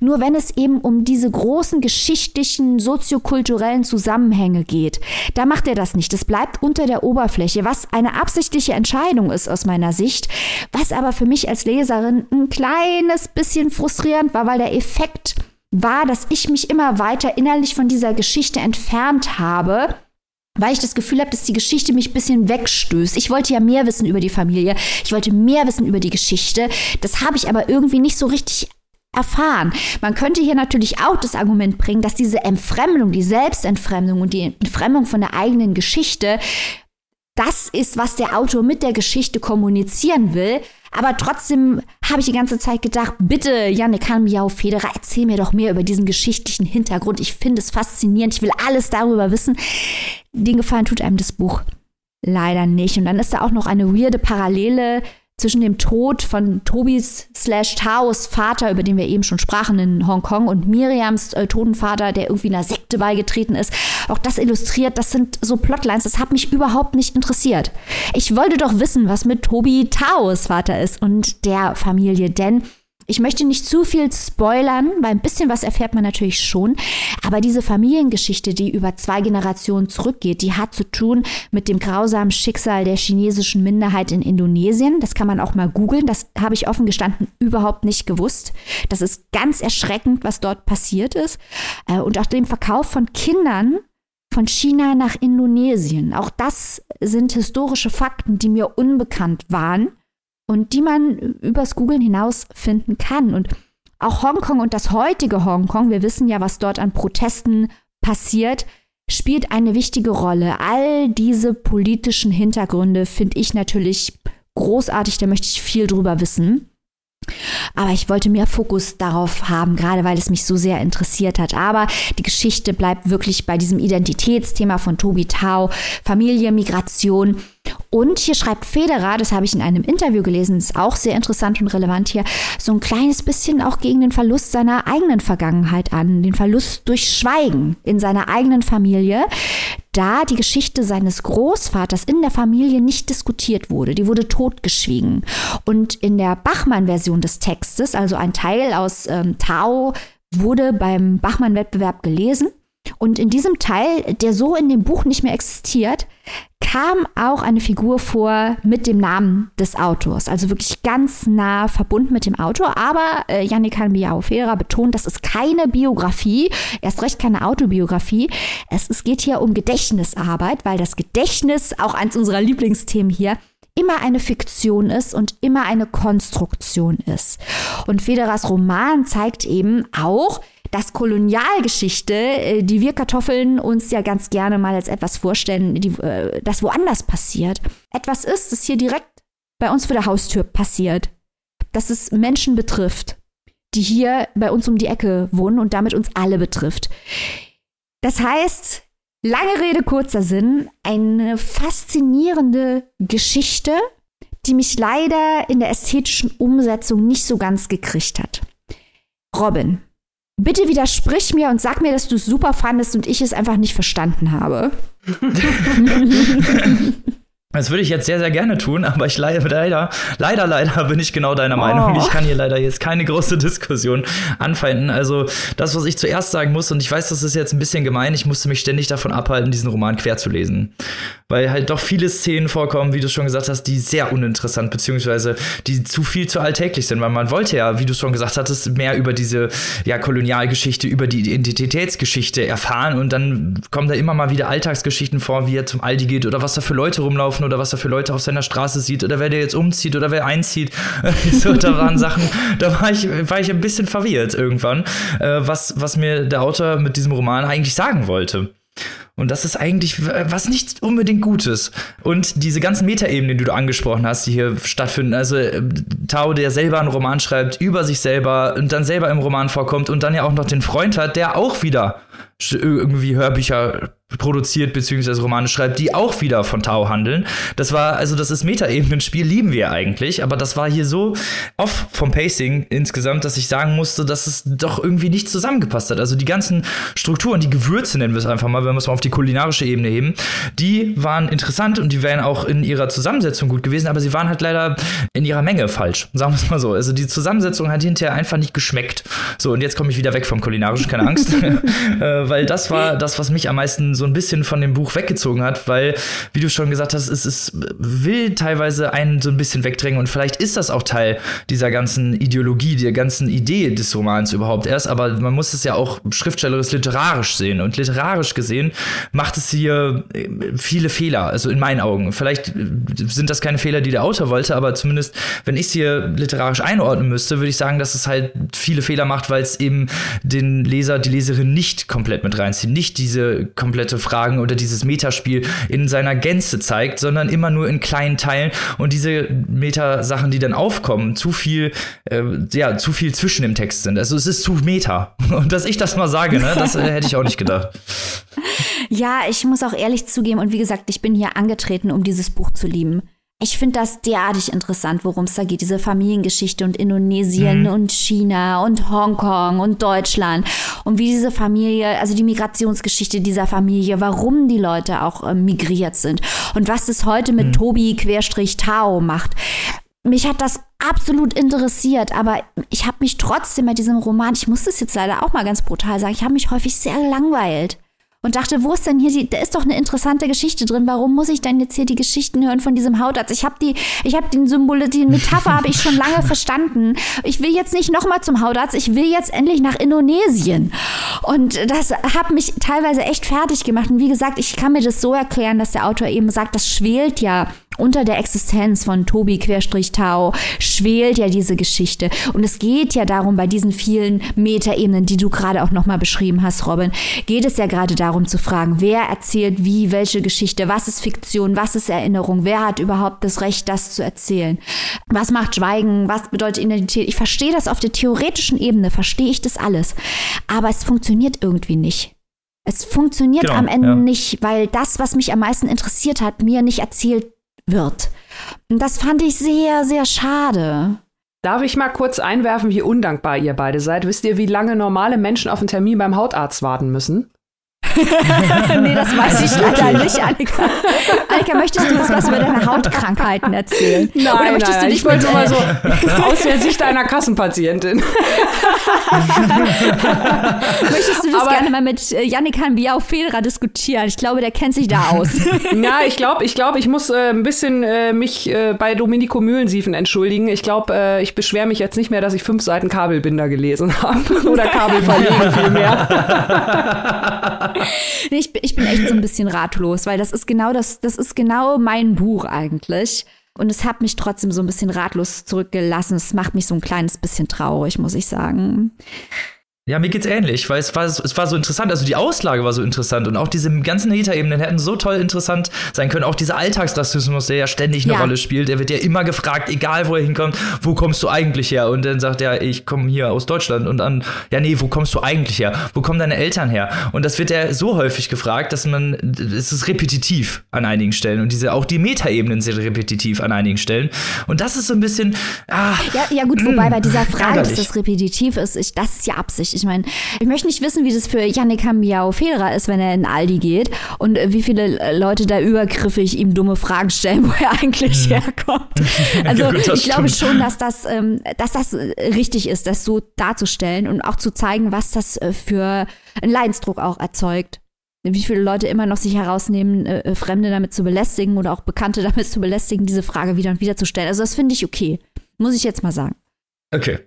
Nur wenn es eben um diese großen geschichtlichen, soziokulturellen Zusammenhänge geht, da macht er das nicht. Es bleibt unter der Oberfläche, was eine absichtliche Entscheidung ist aus meiner Sicht, was aber für mich als Leserin ein kleines bisschen frustrierend war, weil der Effekt war, dass ich mich immer weiter innerlich von dieser Geschichte entfernt habe weil ich das Gefühl habe, dass die Geschichte mich ein bisschen wegstößt. Ich wollte ja mehr wissen über die Familie, ich wollte mehr wissen über die Geschichte. Das habe ich aber irgendwie nicht so richtig erfahren. Man könnte hier natürlich auch das Argument bringen, dass diese Entfremdung, die Selbstentfremdung und die Entfremdung von der eigenen Geschichte das ist, was der Autor mit der Geschichte kommunizieren will. Aber trotzdem habe ich die ganze Zeit gedacht, bitte, Janne Kanbiau Federer, erzähl mir doch mehr über diesen geschichtlichen Hintergrund. Ich finde es faszinierend. Ich will alles darüber wissen. Den Gefallen tut einem das Buch leider nicht. Und dann ist da auch noch eine weirde Parallele zwischen dem Tod von Tobis slash Taos Vater, über den wir eben schon sprachen in Hongkong, und Miriams äh, Totenvater, der irgendwie einer Sekte beigetreten ist. Auch das illustriert, das sind so Plotlines, das hat mich überhaupt nicht interessiert. Ich wollte doch wissen, was mit Tobi Taos Vater ist und der Familie, denn ich möchte nicht zu viel spoilern, weil ein bisschen was erfährt man natürlich schon. Aber diese Familiengeschichte, die über zwei Generationen zurückgeht, die hat zu tun mit dem grausamen Schicksal der chinesischen Minderheit in Indonesien. Das kann man auch mal googeln. Das habe ich offen gestanden überhaupt nicht gewusst. Das ist ganz erschreckend, was dort passiert ist. Äh, und auch dem Verkauf von Kindern von China nach Indonesien. Auch das sind historische Fakten, die mir unbekannt waren und die man übers Googlen hinaus finden kann. Und auch Hongkong und das heutige Hongkong, wir wissen ja, was dort an Protesten passiert, spielt eine wichtige Rolle. All diese politischen Hintergründe finde ich natürlich großartig, da möchte ich viel drüber wissen. Aber ich wollte mehr Fokus darauf haben, gerade weil es mich so sehr interessiert hat. Aber die Geschichte bleibt wirklich bei diesem Identitätsthema von Tobi Tau, Familie, Migration. Und hier schreibt Federer, das habe ich in einem Interview gelesen, ist auch sehr interessant und relevant hier, so ein kleines bisschen auch gegen den Verlust seiner eigenen Vergangenheit an, den Verlust durch Schweigen in seiner eigenen Familie, da die Geschichte seines Großvaters in der Familie nicht diskutiert wurde. Die wurde totgeschwiegen. Und in der Bachmann-Version des Textes, also ein Teil aus ähm, Tao, wurde beim Bachmann-Wettbewerb gelesen. Und in diesem Teil, der so in dem Buch nicht mehr existiert, kam auch eine Figur vor mit dem Namen des Autors. Also wirklich ganz nah verbunden mit dem Autor. Aber äh, Yannick Hanbiao-Fera betont, das ist keine Biografie, erst recht keine Autobiografie. Es, es geht hier um Gedächtnisarbeit, weil das Gedächtnis, auch eins unserer Lieblingsthemen hier, immer eine Fiktion ist und immer eine Konstruktion ist. Und Federers Roman zeigt eben auch, dass Kolonialgeschichte, äh, die wir Kartoffeln uns ja ganz gerne mal als etwas vorstellen, die, äh, das woanders passiert, etwas ist, das hier direkt bei uns vor der Haustür passiert. Dass es Menschen betrifft, die hier bei uns um die Ecke wohnen und damit uns alle betrifft. Das heißt, lange Rede, kurzer Sinn, eine faszinierende Geschichte, die mich leider in der ästhetischen Umsetzung nicht so ganz gekriegt hat. Robin, Bitte widersprich mir und sag mir, dass du es super fandest und ich es einfach nicht verstanden habe. Das würde ich jetzt sehr, sehr gerne tun, aber ich leider, leider, leider, leider bin ich genau deiner Meinung. Oh. Ich kann hier leider jetzt keine große Diskussion anfeinden. Also das, was ich zuerst sagen muss, und ich weiß, das ist jetzt ein bisschen gemein, ich musste mich ständig davon abhalten, diesen Roman quer zu lesen. Weil halt doch viele Szenen vorkommen, wie du schon gesagt hast, die sehr uninteressant, beziehungsweise die zu viel zu alltäglich sind. Weil man wollte ja, wie du schon gesagt hattest, mehr über diese ja, Kolonialgeschichte, über die Identitätsgeschichte erfahren. Und dann kommen da immer mal wieder Alltagsgeschichten vor, wie er zum Aldi geht oder was da für Leute rumlaufen laufen oder was er für Leute auf seiner Straße sieht oder wer der jetzt umzieht oder wer einzieht. so, da waren Sachen, da war ich, war ich ein bisschen verwirrt irgendwann, äh, was, was mir der Autor mit diesem Roman eigentlich sagen wollte. Und das ist eigentlich was nicht unbedingt Gutes. Und diese ganzen Metaebenen, die du angesprochen hast, die hier stattfinden, also äh, Tao, der selber einen Roman schreibt über sich selber und dann selber im Roman vorkommt und dann ja auch noch den Freund hat, der auch wieder irgendwie Hörbücher produziert beziehungsweise Romane schreibt, die auch wieder von Tau handeln. Das war, also das ist Metaebenen-Spiel, lieben wir eigentlich, aber das war hier so off vom Pacing insgesamt, dass ich sagen musste, dass es doch irgendwie nicht zusammengepasst hat. Also die ganzen Strukturen, die Gewürze nennen wir es einfach mal, wenn wir es mal auf die kulinarische Ebene heben, die waren interessant und die wären auch in ihrer Zusammensetzung gut gewesen, aber sie waren halt leider in ihrer Menge falsch, sagen wir es mal so. Also die Zusammensetzung hat hinterher einfach nicht geschmeckt. So, und jetzt komme ich wieder weg vom kulinarischen, keine Angst, äh, weil das war das, was mich am meisten so ein bisschen von dem Buch weggezogen hat, weil, wie du schon gesagt hast, es, es will teilweise einen so ein bisschen wegdrängen und vielleicht ist das auch Teil dieser ganzen Ideologie, der ganzen Idee des Romans überhaupt erst, aber man muss es ja auch schriftstellerisch literarisch sehen und literarisch gesehen macht es hier äh, viele Fehler, also in meinen Augen. Vielleicht äh, sind das keine Fehler, die der Autor wollte, aber zumindest, wenn ich es hier literarisch einordnen müsste, würde ich sagen, dass es halt viele Fehler macht, weil es eben den Leser, die Leserin nicht komplett mit reinzieht, nicht diese komplette Fragen oder dieses Metaspiel in seiner Gänze zeigt, sondern immer nur in kleinen Teilen und diese Meta-Sachen, die dann aufkommen, zu viel, äh, ja, zu viel zwischen dem Text sind. Also es ist zu Meta. Und dass ich das mal sage, ne, das äh, hätte ich auch nicht gedacht. Ja, ich muss auch ehrlich zugeben und wie gesagt, ich bin hier angetreten, um dieses Buch zu lieben. Ich finde das derartig interessant, worum es da geht, diese Familiengeschichte und Indonesien mhm. und China und Hongkong und Deutschland und wie diese Familie, also die Migrationsgeschichte dieser Familie, warum die Leute auch äh, migriert sind und was es heute mit mhm. Tobi Querstrich Tao macht. Mich hat das absolut interessiert, aber ich habe mich trotzdem bei diesem Roman, ich muss das jetzt leider auch mal ganz brutal sagen, ich habe mich häufig sehr gelangweilt und dachte, wo ist denn hier die, da ist doch eine interessante Geschichte drin. Warum muss ich denn jetzt hier die Geschichten hören von diesem Hautarzt? Ich habe die, ich habe den Symbol, die Metapher habe ich schon lange verstanden. Ich will jetzt nicht nochmal zum Hautarzt, ich will jetzt endlich nach Indonesien. Und das hat mich teilweise echt fertig gemacht. Und wie gesagt, ich kann mir das so erklären, dass der Autor eben sagt, das schwelt ja unter der Existenz von Tobi Querstrich Tau schwelt ja diese Geschichte. Und es geht ja darum, bei diesen vielen Metaebenen, die du gerade auch nochmal beschrieben hast, Robin, geht es ja gerade darum zu fragen, wer erzählt wie, welche Geschichte, was ist Fiktion, was ist Erinnerung, wer hat überhaupt das Recht, das zu erzählen? Was macht Schweigen, was bedeutet Identität? Ich verstehe das auf der theoretischen Ebene, verstehe ich das alles. Aber es funktioniert irgendwie nicht. Es funktioniert genau, am Ende ja. nicht, weil das, was mich am meisten interessiert hat, mir nicht erzählt wird. Das fand ich sehr, sehr schade. Darf ich mal kurz einwerfen, wie undankbar ihr beide seid? Wisst ihr, wie lange normale Menschen auf einen Termin beim Hautarzt warten müssen? nee, das weiß ich leider nicht, Annika. Annika, möchtest du uns was über deine Hautkrankheiten erzählen? Nein, Oder möchtest nein, du dich ich wollte mal so aus der Sicht einer Kassenpatientin. möchtest du das Aber gerne mal mit äh, Jannikan Biau Federer diskutieren? Ich glaube, der kennt sich da aus. ja, ich glaube, ich, glaub, ich muss äh, ein bisschen äh, mich äh, bei Domenico Mühlensiefen entschuldigen. Ich glaube, äh, ich beschwere mich jetzt nicht mehr, dass ich fünf Seiten Kabelbinder gelesen habe. Oder Kabel verlegen vielmehr ich, ich bin echt so ein bisschen ratlos, weil das ist genau das, das ist genau mein Buch eigentlich. Und es hat mich trotzdem so ein bisschen ratlos zurückgelassen. Es macht mich so ein kleines bisschen traurig, muss ich sagen. Ja, mir geht's ähnlich, weil es war, es war so interessant, also die Auslage war so interessant und auch diese ganzen Metaebenen hätten so toll interessant sein können. Auch dieser Alltagsrassismus, der ja ständig eine ja. Rolle spielt, der wird ja immer gefragt, egal wo er hinkommt, wo kommst du eigentlich her? Und dann sagt er, ich komme hier aus Deutschland und dann, ja nee, wo kommst du eigentlich her? Wo kommen deine Eltern her? Und das wird ja so häufig gefragt, dass man, es ist repetitiv an einigen Stellen und diese, auch die Metaebenen sind repetitiv an einigen Stellen. Und das ist so ein bisschen, ah, Ja, ja gut, wobei bei dieser Frage, dass das repetitiv ist, ich, das ist ja Absicht. Ich meine, ich möchte nicht wissen, wie das für Yannick Hambiao Federer ist, wenn er in Aldi geht und wie viele Leute da übergriffig ihm dumme Fragen stellen, wo er eigentlich mhm. herkommt. Also ja, gut, ich glaube schon, dass das, ähm, dass das richtig ist, das so darzustellen und auch zu zeigen, was das äh, für einen Leidensdruck auch erzeugt wie viele Leute immer noch sich herausnehmen, äh, äh, Fremde damit zu belästigen oder auch Bekannte damit zu belästigen, diese Frage wieder und wieder zu stellen. Also das finde ich okay, muss ich jetzt mal sagen. Okay.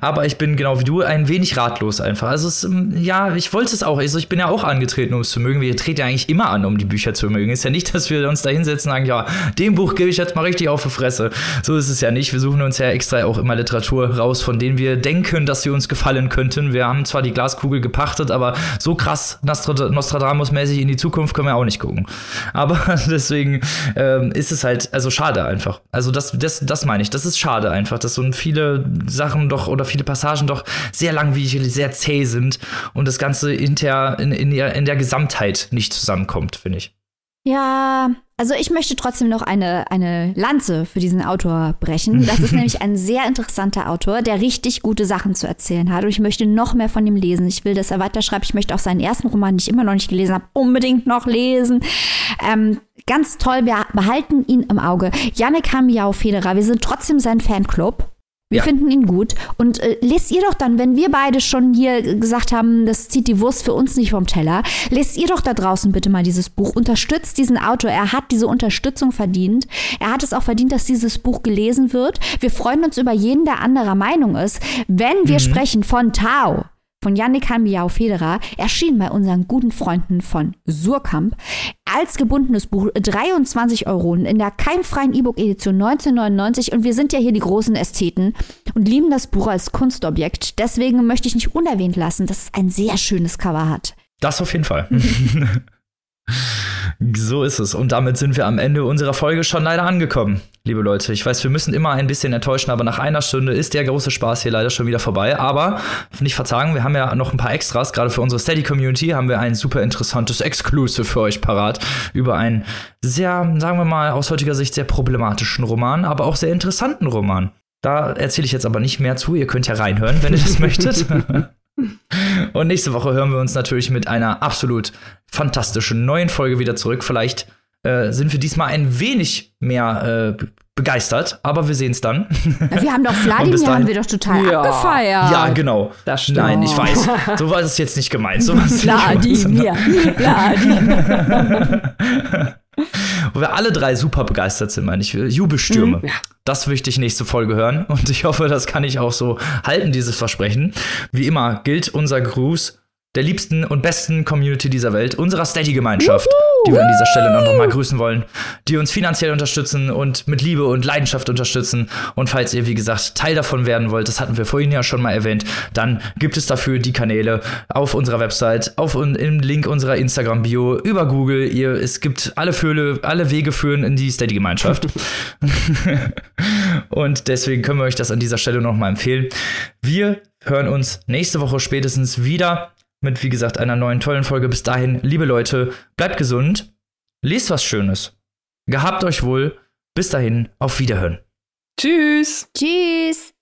Aber ich bin genau wie du ein wenig ratlos einfach. Also es, ähm, ja, ich wollte es auch. Also ich bin ja auch angetreten, um es zu mögen. Wir treten ja eigentlich immer an, um die Bücher zu mögen. Ist ja nicht, dass wir uns da hinsetzen und sagen, ja, dem Buch gebe ich jetzt mal richtig auf die Fresse. So ist es ja nicht. Wir suchen uns ja extra auch immer Literatur raus, von denen wir denken, dass sie uns gefallen könnten. Wir haben zwar die Glaskugel gepachtet, aber so krass Nostradamus-mäßig in die Zukunft können wir auch nicht gucken. Aber deswegen ähm, ist es halt, also schade einfach. Also das, das, das meine ich. Das ist schade einfach, dass so viele Sachen doch doch oder viele Passagen doch sehr langwierig, sehr zäh sind und das Ganze in der, in, in der, in der Gesamtheit nicht zusammenkommt, finde ich. Ja, also ich möchte trotzdem noch eine, eine Lanze für diesen Autor brechen. Das ist nämlich ein sehr interessanter Autor, der richtig gute Sachen zu erzählen hat. Und ich möchte noch mehr von ihm lesen. Ich will, dass er weiterschreibt. Ich möchte auch seinen ersten Roman, den ich immer noch nicht gelesen habe, unbedingt noch lesen. Ähm, ganz toll, wir behalten ihn im Auge. Yannick Hamiau Federer, wir sind trotzdem sein Fanclub. Wir ja. finden ihn gut. Und äh, lest ihr doch dann, wenn wir beide schon hier gesagt haben, das zieht die Wurst für uns nicht vom Teller, lest ihr doch da draußen bitte mal dieses Buch. Unterstützt diesen Autor. Er hat diese Unterstützung verdient. Er hat es auch verdient, dass dieses Buch gelesen wird. Wir freuen uns über jeden, der anderer Meinung ist. Wenn wir mhm. sprechen von Tao, von Yannick Hanbiau Federer erschien bei unseren guten Freunden von Surkamp als gebundenes Buch 23 Euro in der keimfreien E-Book-Edition 1999 und wir sind ja hier die großen Ästheten und lieben das Buch als Kunstobjekt. Deswegen möchte ich nicht unerwähnt lassen, dass es ein sehr schönes Cover hat. Das auf jeden Fall. So ist es. Und damit sind wir am Ende unserer Folge schon leider angekommen, liebe Leute. Ich weiß, wir müssen immer ein bisschen enttäuschen, aber nach einer Stunde ist der große Spaß hier leider schon wieder vorbei. Aber nicht verzagen, wir haben ja noch ein paar Extras. Gerade für unsere Steady-Community haben wir ein super interessantes Exclusive für euch parat über einen sehr, sagen wir mal, aus heutiger Sicht sehr problematischen Roman, aber auch sehr interessanten Roman. Da erzähle ich jetzt aber nicht mehr zu. Ihr könnt ja reinhören, wenn ihr das möchtet. Und nächste Woche hören wir uns natürlich mit einer absolut fantastischen neuen Folge wieder zurück. Vielleicht äh, sind wir diesmal ein wenig mehr äh, begeistert, aber wir sehen es dann. Wir haben doch Vladimir haben wir doch total ja. abgefeiert. Ja, genau. Das stimmt. Nein, ich weiß. So war es jetzt nicht gemeint. So Vladimir. Vladimir. Wo wir alle drei super begeistert sind, meine ich. Jubelstürme. Mhm, ja. Das möchte ich nächste Folge hören und ich hoffe, das kann ich auch so halten, dieses Versprechen. Wie immer gilt unser Gruß der liebsten und besten Community dieser Welt, unserer Steady-Gemeinschaft, die wir an dieser Stelle noch, mal grüßen wollen, die uns finanziell unterstützen und mit Liebe und Leidenschaft unterstützen. Und falls ihr, wie gesagt, Teil davon werden wollt, das hatten wir vorhin ja schon mal erwähnt, dann gibt es dafür die Kanäle auf unserer Website, auf im Link unserer Instagram-Bio, über Google. Ihr, es gibt alle Föhle, alle Wege führen in die Steady-Gemeinschaft. und deswegen können wir euch das an dieser Stelle noch mal empfehlen. Wir hören uns nächste Woche spätestens wieder mit, wie gesagt, einer neuen tollen Folge. Bis dahin, liebe Leute, bleibt gesund, lest was Schönes. Gehabt euch wohl. Bis dahin, auf Wiederhören. Tschüss. Tschüss.